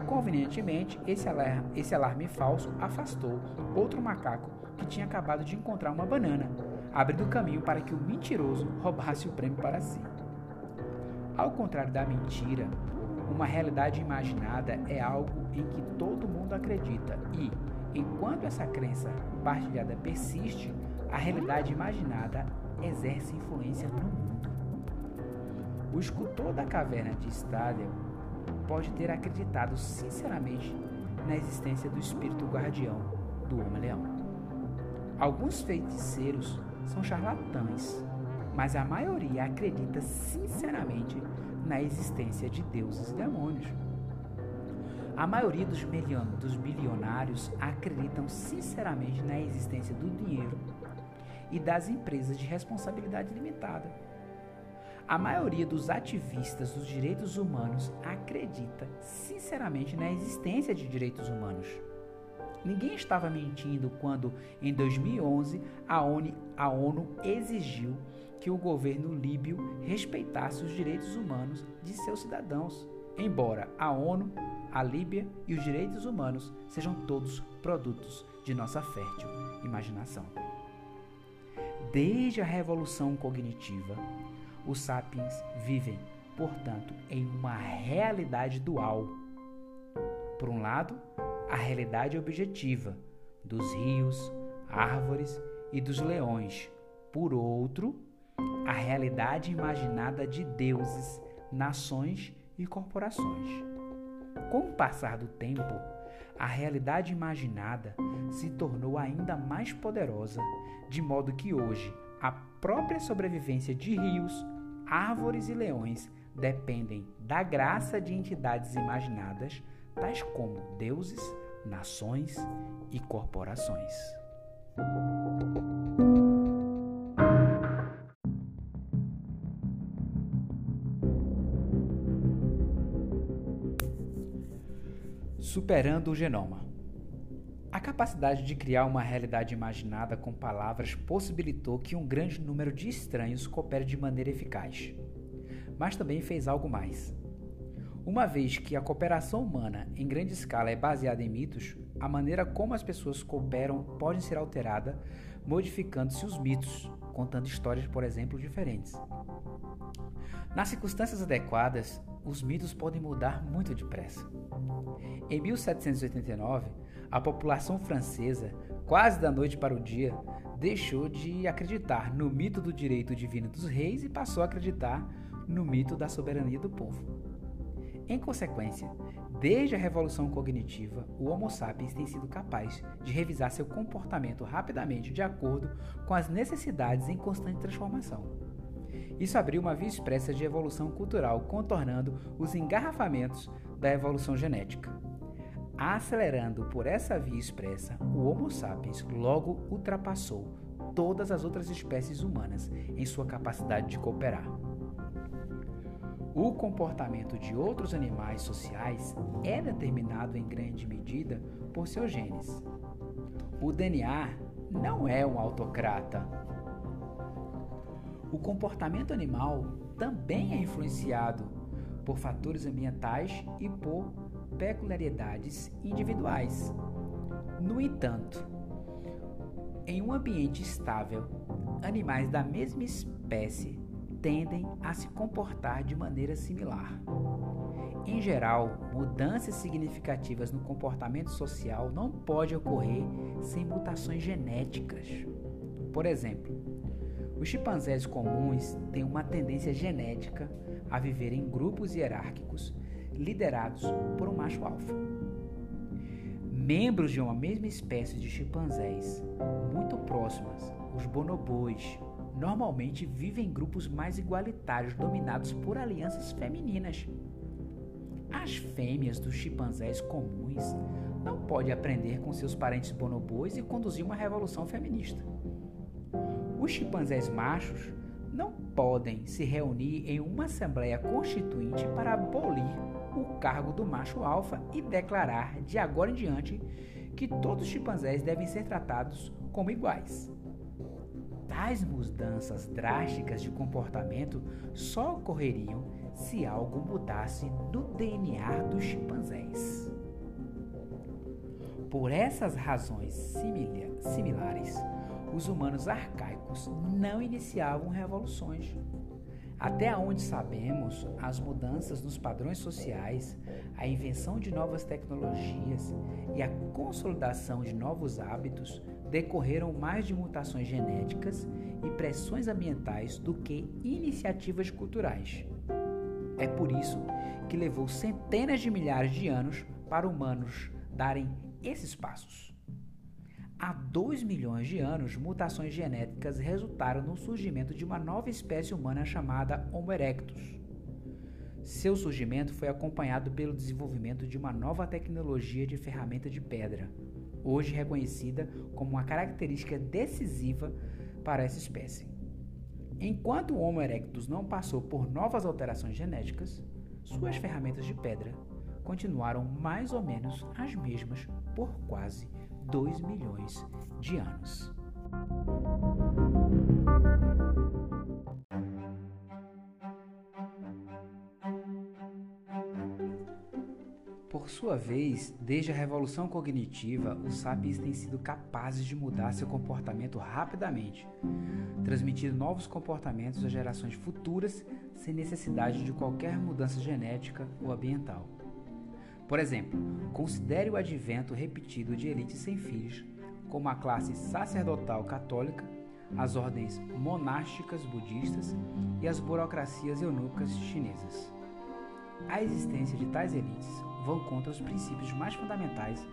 Convenientemente, esse alarme, esse alarme falso afastou outro macaco que tinha acabado de encontrar uma banana abrindo caminho para que o mentiroso roubasse o prêmio para si. Ao contrário da mentira, uma realidade imaginada é algo em que todo mundo acredita e, enquanto essa crença partilhada persiste, a realidade imaginada exerce influência no mundo. O escultor da caverna de Stadel pode ter acreditado sinceramente na existência do espírito guardião do Homem-Leão. Alguns feiticeiros são charlatães, mas a maioria acredita sinceramente na existência de deuses e demônios. A maioria dos, dos bilionários acreditam sinceramente na existência do dinheiro e das empresas de responsabilidade limitada. A maioria dos ativistas dos direitos humanos acredita sinceramente na existência de direitos humanos. Ninguém estava mentindo quando, em 2011, a ONU, a ONU exigiu que o governo líbio respeitasse os direitos humanos de seus cidadãos, embora a ONU, a Líbia e os direitos humanos sejam todos produtos de nossa fértil imaginação. Desde a revolução cognitiva, os sapiens vivem, portanto, em uma realidade dual. Por um lado, a realidade objetiva dos rios, árvores e dos leões. Por outro, a realidade imaginada de deuses, nações e corporações. Com o passar do tempo, a realidade imaginada se tornou ainda mais poderosa, de modo que hoje a própria sobrevivência de rios, árvores e leões dependem da graça de entidades imaginadas, tais como deuses, nações e corporações. Superando o genoma. A capacidade de criar uma realidade imaginada com palavras possibilitou que um grande número de estranhos coopere de maneira eficaz. Mas também fez algo mais. Uma vez que a cooperação humana em grande escala é baseada em mitos, a maneira como as pessoas cooperam pode ser alterada, modificando-se os mitos, contando histórias, por exemplo, diferentes. Nas circunstâncias adequadas, os mitos podem mudar muito depressa. Em 1789, a população francesa, quase da noite para o dia, deixou de acreditar no mito do direito divino dos reis e passou a acreditar no mito da soberania do povo. Em consequência, desde a revolução cognitiva, o Homo sapiens tem sido capaz de revisar seu comportamento rapidamente de acordo com as necessidades em constante transformação. Isso abriu uma via expressa de evolução cultural, contornando os engarrafamentos da evolução genética. Acelerando por essa via expressa, o Homo sapiens logo ultrapassou todas as outras espécies humanas em sua capacidade de cooperar. O comportamento de outros animais sociais é determinado em grande medida por seus genes. O DNA não é um autocrata, o comportamento animal também é influenciado por fatores ambientais e por peculiaridades individuais. No entanto, em um ambiente estável, animais da mesma espécie tendem a se comportar de maneira similar. Em geral, mudanças significativas no comportamento social não podem ocorrer sem mutações genéticas. Por exemplo, os chimpanzés comuns têm uma tendência genética a viver em grupos hierárquicos liderados por um macho alfa. Membros de uma mesma espécie de chimpanzés muito próximas, os bonobos, normalmente vivem em grupos mais igualitários dominados por alianças femininas. As fêmeas dos chimpanzés comuns não podem aprender com seus parentes bonobos e conduzir uma revolução feminista. Os chimpanzés machos não podem se reunir em uma assembleia constituinte para abolir o cargo do macho alfa e declarar de agora em diante que todos os chimpanzés devem ser tratados como iguais. Tais mudanças drásticas de comportamento só ocorreriam se algo mudasse no DNA dos chimpanzés. Por essas razões similares, os humanos arcaicos não iniciavam revoluções. Até onde sabemos, as mudanças nos padrões sociais, a invenção de novas tecnologias e a consolidação de novos hábitos decorreram mais de mutações genéticas e pressões ambientais do que iniciativas culturais. É por isso que levou centenas de milhares de anos para humanos darem esses passos. Há 2 milhões de anos, mutações genéticas resultaram no surgimento de uma nova espécie humana chamada Homo erectus. Seu surgimento foi acompanhado pelo desenvolvimento de uma nova tecnologia de ferramenta de pedra, hoje reconhecida como uma característica decisiva para essa espécie. Enquanto o Homo erectus não passou por novas alterações genéticas, suas ferramentas de pedra continuaram mais ou menos as mesmas por quase 2 milhões de anos. Por sua vez, desde a revolução cognitiva, os sapiens têm sido capazes de mudar seu comportamento rapidamente, transmitindo novos comportamentos às gerações futuras sem necessidade de qualquer mudança genética ou ambiental. Por exemplo, considere o advento repetido de elites sem filhos, como a classe sacerdotal católica, as ordens monásticas budistas e as burocracias eunucas chinesas. A existência de tais elites vão contra os princípios mais fundamentais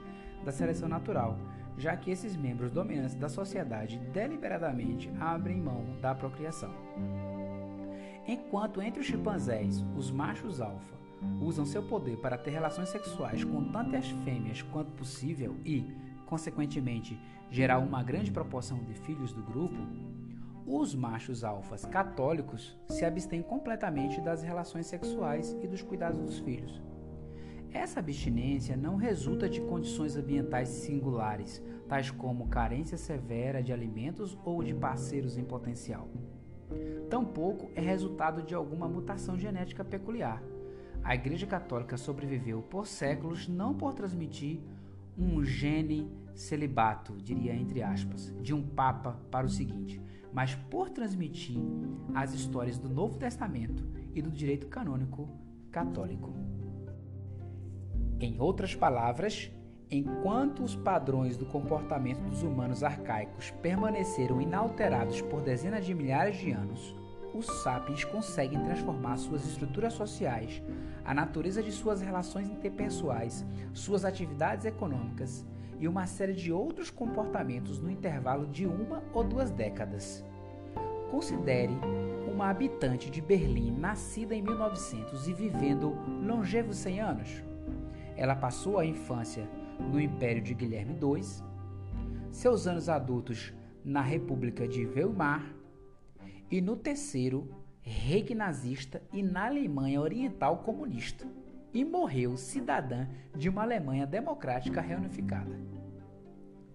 da seleção natural, já que esses membros dominantes da sociedade deliberadamente abrem mão da procriação. Enquanto entre os chimpanzés, os machos alfa usam seu poder para ter relações sexuais com tantas fêmeas quanto possível e, consequentemente, gerar uma grande proporção de filhos do grupo, os machos alfas católicos se abstêm completamente das relações sexuais e dos cuidados dos filhos. Essa abstinência não resulta de condições ambientais singulares, tais como carência severa de alimentos ou de parceiros em potencial. Tampouco é resultado de alguma mutação genética peculiar. A Igreja Católica sobreviveu por séculos não por transmitir um gene celibato, diria entre aspas, de um papa para o seguinte, mas por transmitir as histórias do Novo Testamento e do direito canônico católico. Em outras palavras, enquanto os padrões do comportamento dos humanos arcaicos permaneceram inalterados por dezenas de milhares de anos, os sapiens conseguem transformar suas estruturas sociais, a natureza de suas relações interpessoais, suas atividades econômicas e uma série de outros comportamentos no intervalo de uma ou duas décadas. Considere uma habitante de Berlim nascida em 1900 e vivendo longevos 100 anos. Ela passou a infância no Império de Guilherme II, seus anos adultos na República de Weimar e no terceiro Reich nazista e na Alemanha Oriental comunista, e morreu cidadã de uma Alemanha democrática reunificada.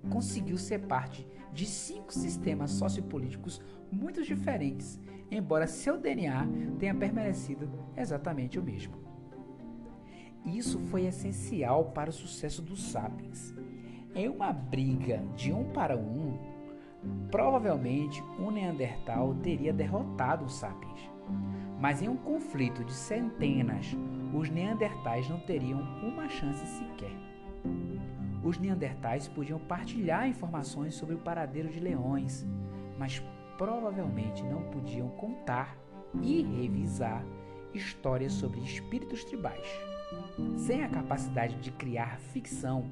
Conseguiu ser parte de cinco sistemas sociopolíticos muito diferentes, embora seu DNA tenha permanecido exatamente o mesmo. Isso foi essencial para o sucesso dos Sapiens. Em uma briga de um para um, provavelmente um Neandertal teria derrotado os Sapiens. Mas em um conflito de centenas, os Neandertais não teriam uma chance sequer. Os Neandertais podiam partilhar informações sobre o paradeiro de leões, mas provavelmente não podiam contar e revisar histórias sobre espíritos tribais. Sem a capacidade de criar ficção,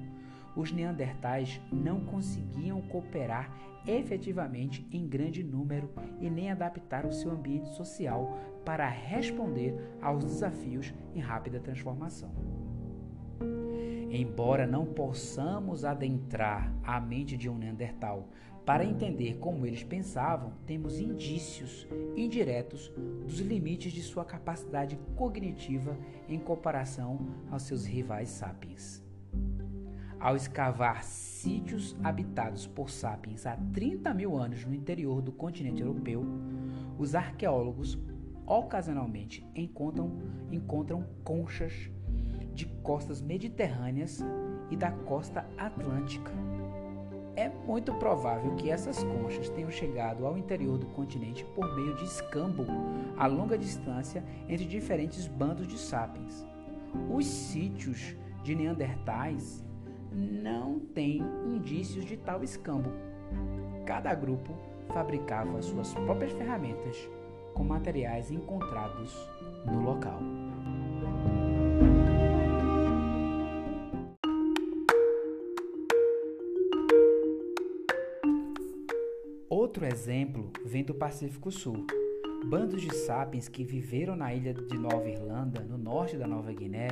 os neandertais não conseguiam cooperar efetivamente em grande número e nem adaptar o seu ambiente social para responder aos desafios em rápida transformação. Embora não possamos adentrar a mente de um Neandertal para entender como eles pensavam, temos indícios indiretos dos limites de sua capacidade cognitiva em comparação aos seus rivais sapiens. Ao escavar sítios habitados por sapiens há 30 mil anos no interior do continente europeu, os arqueólogos ocasionalmente encontram, encontram conchas de costas mediterrâneas e da costa atlântica é muito provável que essas conchas tenham chegado ao interior do continente por meio de escambo a longa distância entre diferentes bandos de sapiens. Os sítios de Neandertais não têm indícios de tal escambo. Cada grupo fabricava suas próprias ferramentas com materiais encontrados no local. Outro exemplo vem do Pacífico Sul. Bandos de sapiens que viveram na ilha de Nova Irlanda, no norte da Nova Guiné,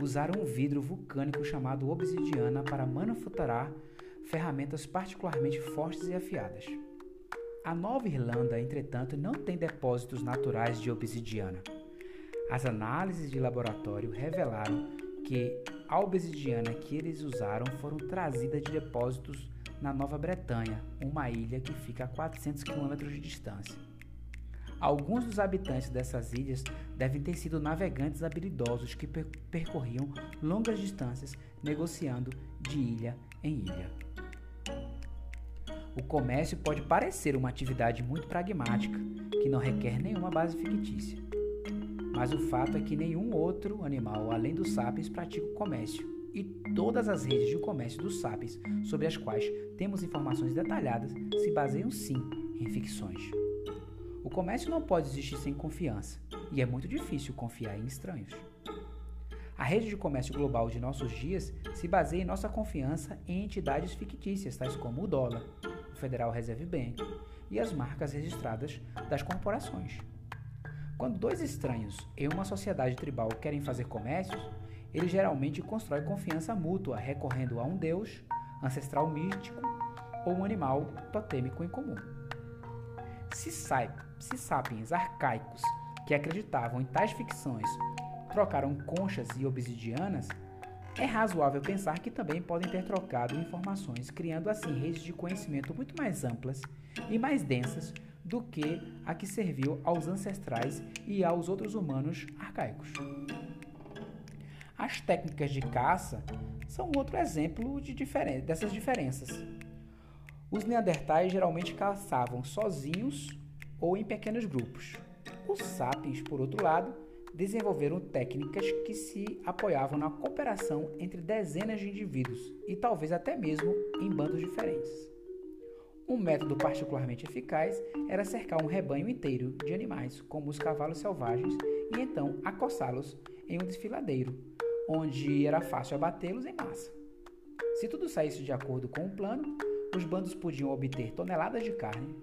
usaram um vidro vulcânico chamado obsidiana para manufaturar ferramentas particularmente fortes e afiadas. A Nova Irlanda, entretanto, não tem depósitos naturais de obsidiana. As análises de laboratório revelaram que a obsidiana que eles usaram foram trazidas de depósitos na Nova Bretanha, uma ilha que fica a 400 quilômetros de distância. Alguns dos habitantes dessas ilhas devem ter sido navegantes habilidosos que percorriam longas distâncias negociando de ilha em ilha. O comércio pode parecer uma atividade muito pragmática, que não requer nenhuma base fictícia. Mas o fato é que nenhum outro animal, além dos sapiens, pratica o comércio, e todas as redes de comércio dos sapiens sobre as quais temos informações detalhadas se baseiam sim em ficções. O comércio não pode existir sem confiança, e é muito difícil confiar em estranhos. A rede de comércio global de nossos dias se baseia em nossa confiança em entidades fictícias, tais como o dólar, o Federal Reserve Bank e as marcas registradas das corporações. Quando dois estranhos em uma sociedade tribal querem fazer comércios, eles geralmente constroem confiança mútua recorrendo a um deus, ancestral místico ou um animal totêmico em comum. Se, se sapiens arcaicos que acreditavam em tais ficções trocaram conchas e obsidianas, é razoável pensar que também podem ter trocado informações, criando assim redes de conhecimento muito mais amplas e mais densas do que a que serviu aos ancestrais e aos outros humanos arcaicos. As técnicas de caça são outro exemplo de diferen dessas diferenças. Os neandertais geralmente caçavam sozinhos ou em pequenos grupos. Os sapiens, por outro lado, desenvolveram técnicas que se apoiavam na cooperação entre dezenas de indivíduos e talvez até mesmo em bandos diferentes. Um método particularmente eficaz era cercar um rebanho inteiro de animais, como os cavalos selvagens, e então acossá-los em um desfiladeiro, onde era fácil abatê-los em massa. Se tudo saísse de acordo com o plano, os bandos podiam obter toneladas de carne,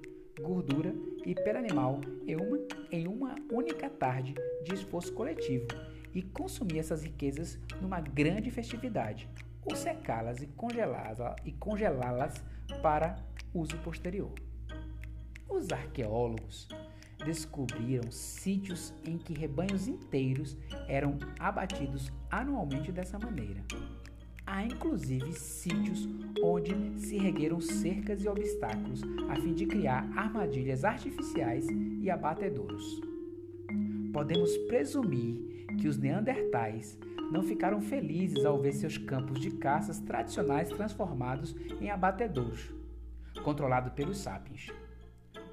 gordura e pele animal em uma, em uma única tarde de esforço coletivo e consumir essas riquezas numa grande festividade, ou secá-las e congelá-las e congelá-las para uso posterior. Os arqueólogos descobriram sítios em que rebanhos inteiros eram abatidos anualmente dessa maneira. Há inclusive sítios onde se regueram cercas e obstáculos a fim de criar armadilhas artificiais e abatedouros. Podemos presumir que os neandertais não ficaram felizes ao ver seus campos de caças tradicionais transformados em abatedouros, controlados pelos sapiens.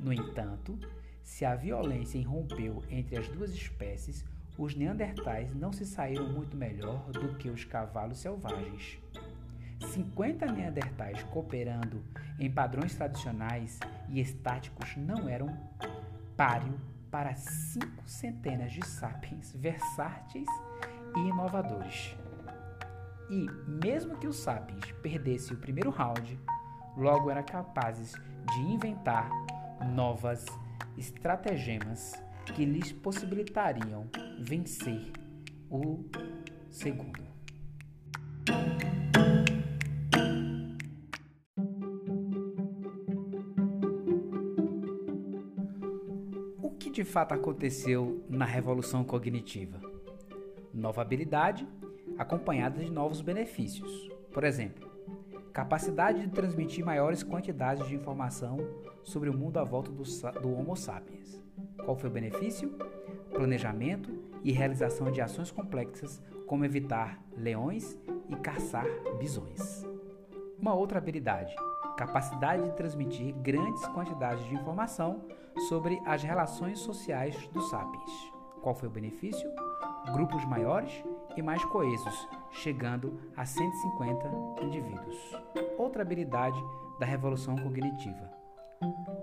No entanto, se a violência irrompeu entre as duas espécies, os neandertais não se saíram muito melhor do que os cavalos selvagens. 50 neandertais cooperando em padrões tradicionais e estáticos não eram páreo para cinco centenas de sapiens versáteis e inovadores. E, mesmo que os sapiens perdessem o primeiro round, logo eram capazes de inventar novas estratagemas que lhes possibilitariam vencer o segundo. O que de fato aconteceu na revolução cognitiva? Nova habilidade acompanhada de novos benefícios. Por exemplo, capacidade de transmitir maiores quantidades de informação sobre o mundo à volta do, do Homo sapiens. Qual foi o benefício? Planejamento e realização de ações complexas, como evitar leões e caçar bisões. Uma outra habilidade, capacidade de transmitir grandes quantidades de informação sobre as relações sociais dos sapiens. Qual foi o benefício? Grupos maiores e mais coesos, chegando a 150 indivíduos. Outra habilidade da revolução cognitiva,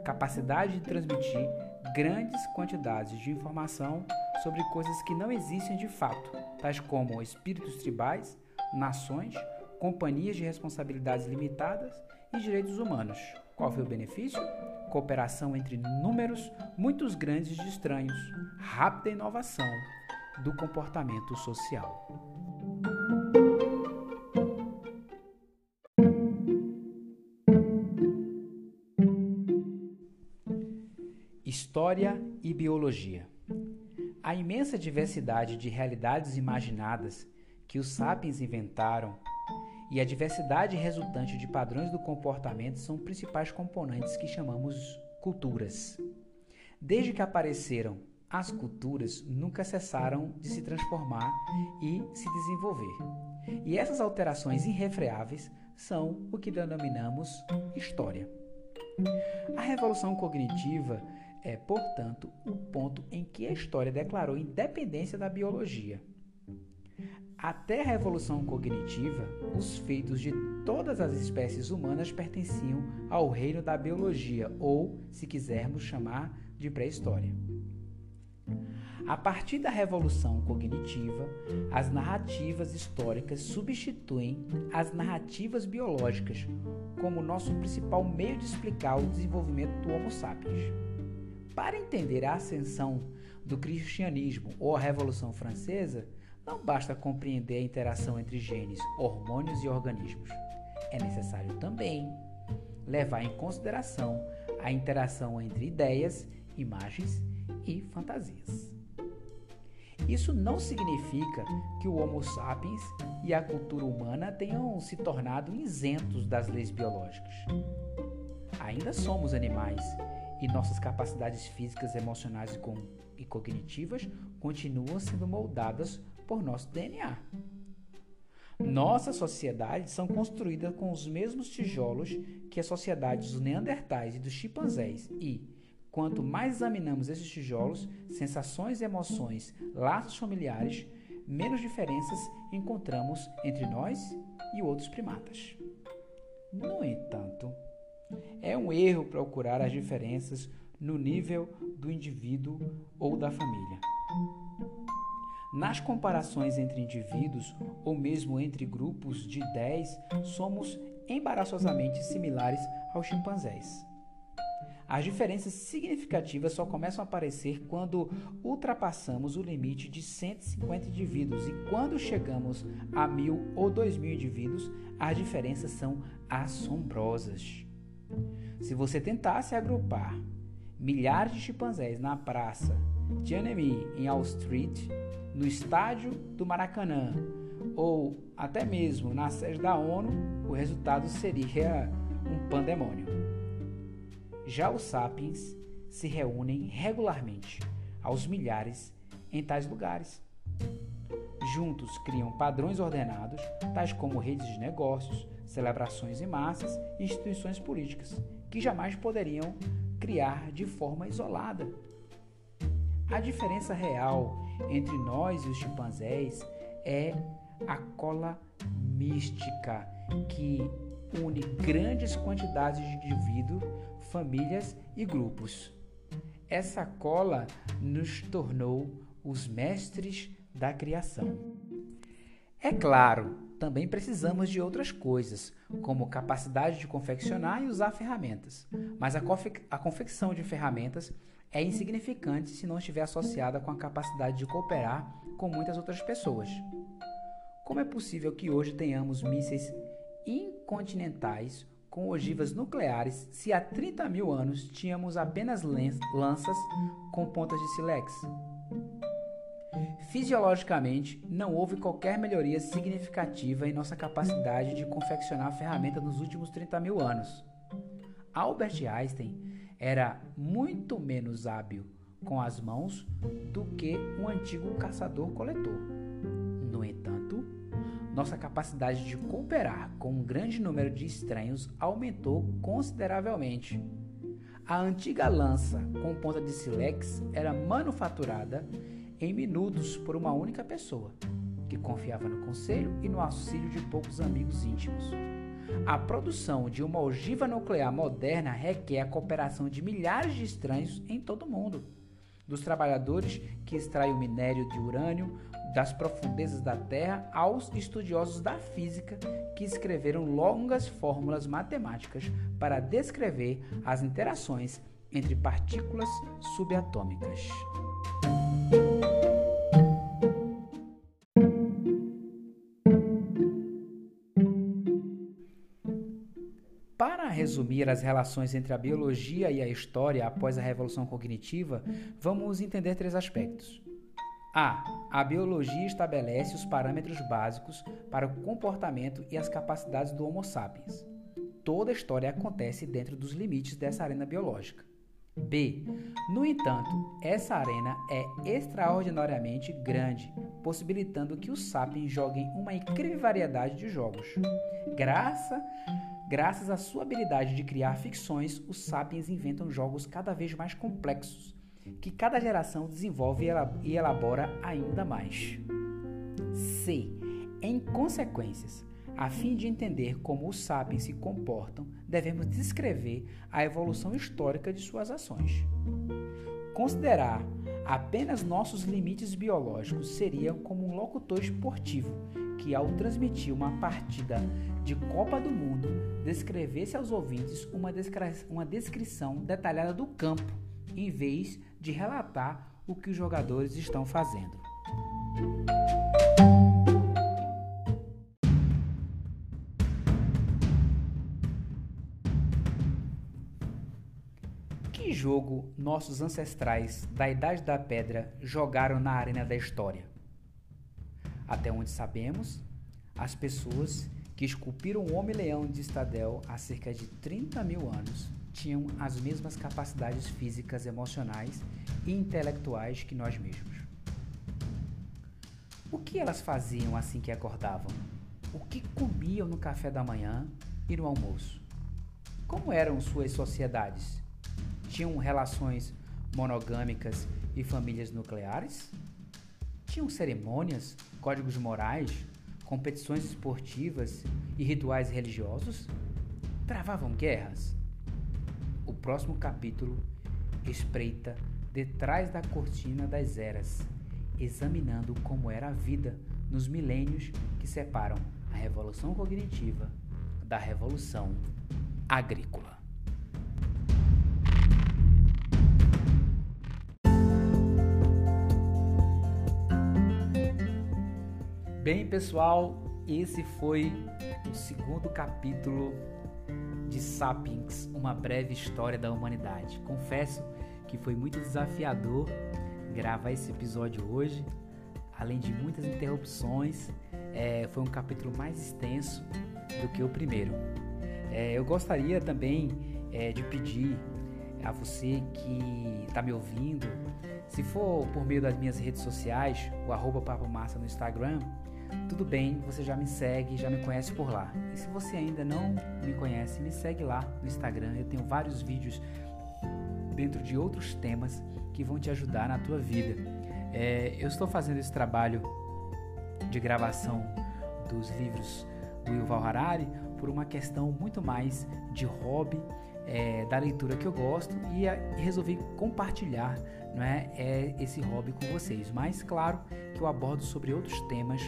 capacidade de transmitir grandes quantidades de informação sobre coisas que não existem de fato, tais como espíritos tribais, nações, companhias de responsabilidades limitadas e direitos humanos. Qual foi o benefício? Cooperação entre números muito grandes de estranhos, rápida inovação do comportamento social. História e Biologia. A imensa diversidade de realidades imaginadas que os sapiens inventaram e a diversidade resultante de padrões do comportamento são principais componentes que chamamos culturas. Desde que apareceram as culturas, nunca cessaram de se transformar e se desenvolver. E essas alterações irrefreáveis são o que denominamos história. A revolução cognitiva é, portanto, o ponto em que a história declarou independência da biologia. Até a revolução cognitiva, os feitos de todas as espécies humanas pertenciam ao reino da biologia, ou, se quisermos chamar, de pré-história. A partir da revolução cognitiva, as narrativas históricas substituem as narrativas biológicas como nosso principal meio de explicar o desenvolvimento do Homo sapiens. Para entender a ascensão do cristianismo ou a Revolução Francesa, não basta compreender a interação entre genes, hormônios e organismos. É necessário também levar em consideração a interação entre ideias, imagens e fantasias. Isso não significa que o Homo sapiens e a cultura humana tenham se tornado isentos das leis biológicas. Ainda somos animais e nossas capacidades físicas, emocionais e cognitivas continuam sendo moldadas por nosso DNA. Nossas sociedades são construídas com os mesmos tijolos que as sociedades dos neandertais e dos chimpanzés e, Quanto mais examinamos esses tijolos, sensações e emoções, laços familiares, menos diferenças encontramos entre nós e outros primatas. No entanto, é um erro procurar as diferenças no nível do indivíduo ou da família. Nas comparações entre indivíduos ou mesmo entre grupos de 10, somos embaraçosamente similares aos chimpanzés. As diferenças significativas só começam a aparecer quando ultrapassamos o limite de 150 indivíduos e quando chegamos a mil ou dois mil indivíduos, as diferenças são assombrosas. Se você tentasse agrupar milhares de chimpanzés na praça Tiananmen em Wall Street, no estádio do Maracanã ou até mesmo na sede da ONU, o resultado seria um pandemônio. Já os sapiens se reúnem regularmente, aos milhares, em tais lugares. Juntos criam padrões ordenados, tais como redes de negócios, celebrações em massas e instituições políticas, que jamais poderiam criar de forma isolada. A diferença real entre nós e os chimpanzés é a cola mística que une grandes quantidades de indivíduos famílias e grupos. Essa cola nos tornou os mestres da criação. É claro, também precisamos de outras coisas, como capacidade de confeccionar e usar ferramentas. Mas a, a confecção de ferramentas é insignificante se não estiver associada com a capacidade de cooperar com muitas outras pessoas. Como é possível que hoje tenhamos mísseis incontinentais com ogivas nucleares se há 30 mil anos tínhamos apenas lanças com pontas de sílex? Fisiologicamente, não houve qualquer melhoria significativa em nossa capacidade de confeccionar ferramenta nos últimos 30 mil anos. Albert Einstein era muito menos hábil com as mãos do que um antigo caçador-coletor. No entanto, nossa capacidade de cooperar com um grande número de estranhos aumentou consideravelmente. A antiga lança com ponta de silex era manufaturada em minutos por uma única pessoa, que confiava no conselho e no auxílio de poucos amigos íntimos. A produção de uma ogiva nuclear moderna requer a cooperação de milhares de estranhos em todo o mundo. Dos trabalhadores que extraem o minério de urânio, das profundezas da Terra aos estudiosos da física que escreveram longas fórmulas matemáticas para descrever as interações entre partículas subatômicas. Resumir as relações entre a biologia e a história após a revolução cognitiva, vamos entender três aspectos. A. A biologia estabelece os parâmetros básicos para o comportamento e as capacidades do Homo sapiens. Toda a história acontece dentro dos limites dessa arena biológica. B. No entanto, essa arena é extraordinariamente grande, possibilitando que os sapiens joguem uma incrível variedade de jogos. Graça, graças à sua habilidade de criar ficções, os sapiens inventam jogos cada vez mais complexos, que cada geração desenvolve e elabora ainda mais. C. Em consequências, a fim de entender como os sapiens se comportam, devemos descrever a evolução histórica de suas ações. Considerar apenas nossos limites biológicos seria como um locutor esportivo que, ao transmitir uma partida de Copa do Mundo, descrevesse aos ouvintes uma, descri uma descrição detalhada do campo, em vez de relatar o que os jogadores estão fazendo. Que jogo nossos ancestrais da Idade da Pedra jogaram na arena da história? Até onde sabemos, as pessoas que esculpiram o Homem-Leão de Stadel há cerca de 30 mil anos tinham as mesmas capacidades físicas, emocionais e intelectuais que nós mesmos. O que elas faziam assim que acordavam? O que comiam no café da manhã e no almoço? Como eram suas sociedades? tinham relações monogâmicas e famílias nucleares? Tinham cerimônias, códigos morais, competições esportivas e rituais religiosos? Travavam guerras? O próximo capítulo espreita detrás da cortina das eras, examinando como era a vida nos milênios que separam a revolução cognitiva da revolução agrícola. Bem, pessoal, esse foi o segundo capítulo de Sapiens, uma breve história da humanidade. Confesso que foi muito desafiador gravar esse episódio hoje, além de muitas interrupções. É, foi um capítulo mais extenso do que o primeiro. É, eu gostaria também é, de pedir a você que está me ouvindo, se for por meio das minhas redes sociais, o arroba Papo Massa no Instagram, tudo bem, você já me segue, já me conhece por lá. E se você ainda não me conhece, me segue lá no Instagram. Eu tenho vários vídeos dentro de outros temas que vão te ajudar na tua vida. É, eu estou fazendo esse trabalho de gravação dos livros do Yuval Harari por uma questão muito mais de hobby, é, da leitura que eu gosto e, a, resolvi compartilhar não é, é, esse hobby com vocês. Mas claro que eu abordo sobre outros temas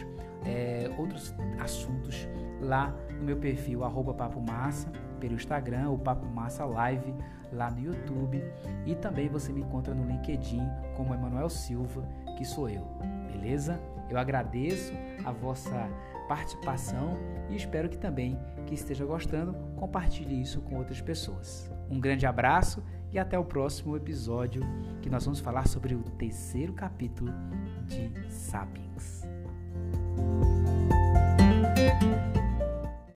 é, outros assuntos lá no meu perfil arroba Papo Massa, pelo Instagram, ou Papo Massa Live lá no YouTube. E também você me encontra no LinkedIn como Emanuel Silva, que sou eu. Beleza? Eu agradeço a vossa participação e espero que também que esteja gostando, compartilhe isso com outras pessoas. Um grande abraço e até o próximo episódio que nós vamos falar sobre o terceiro capítulo de Sapiens. Thank you.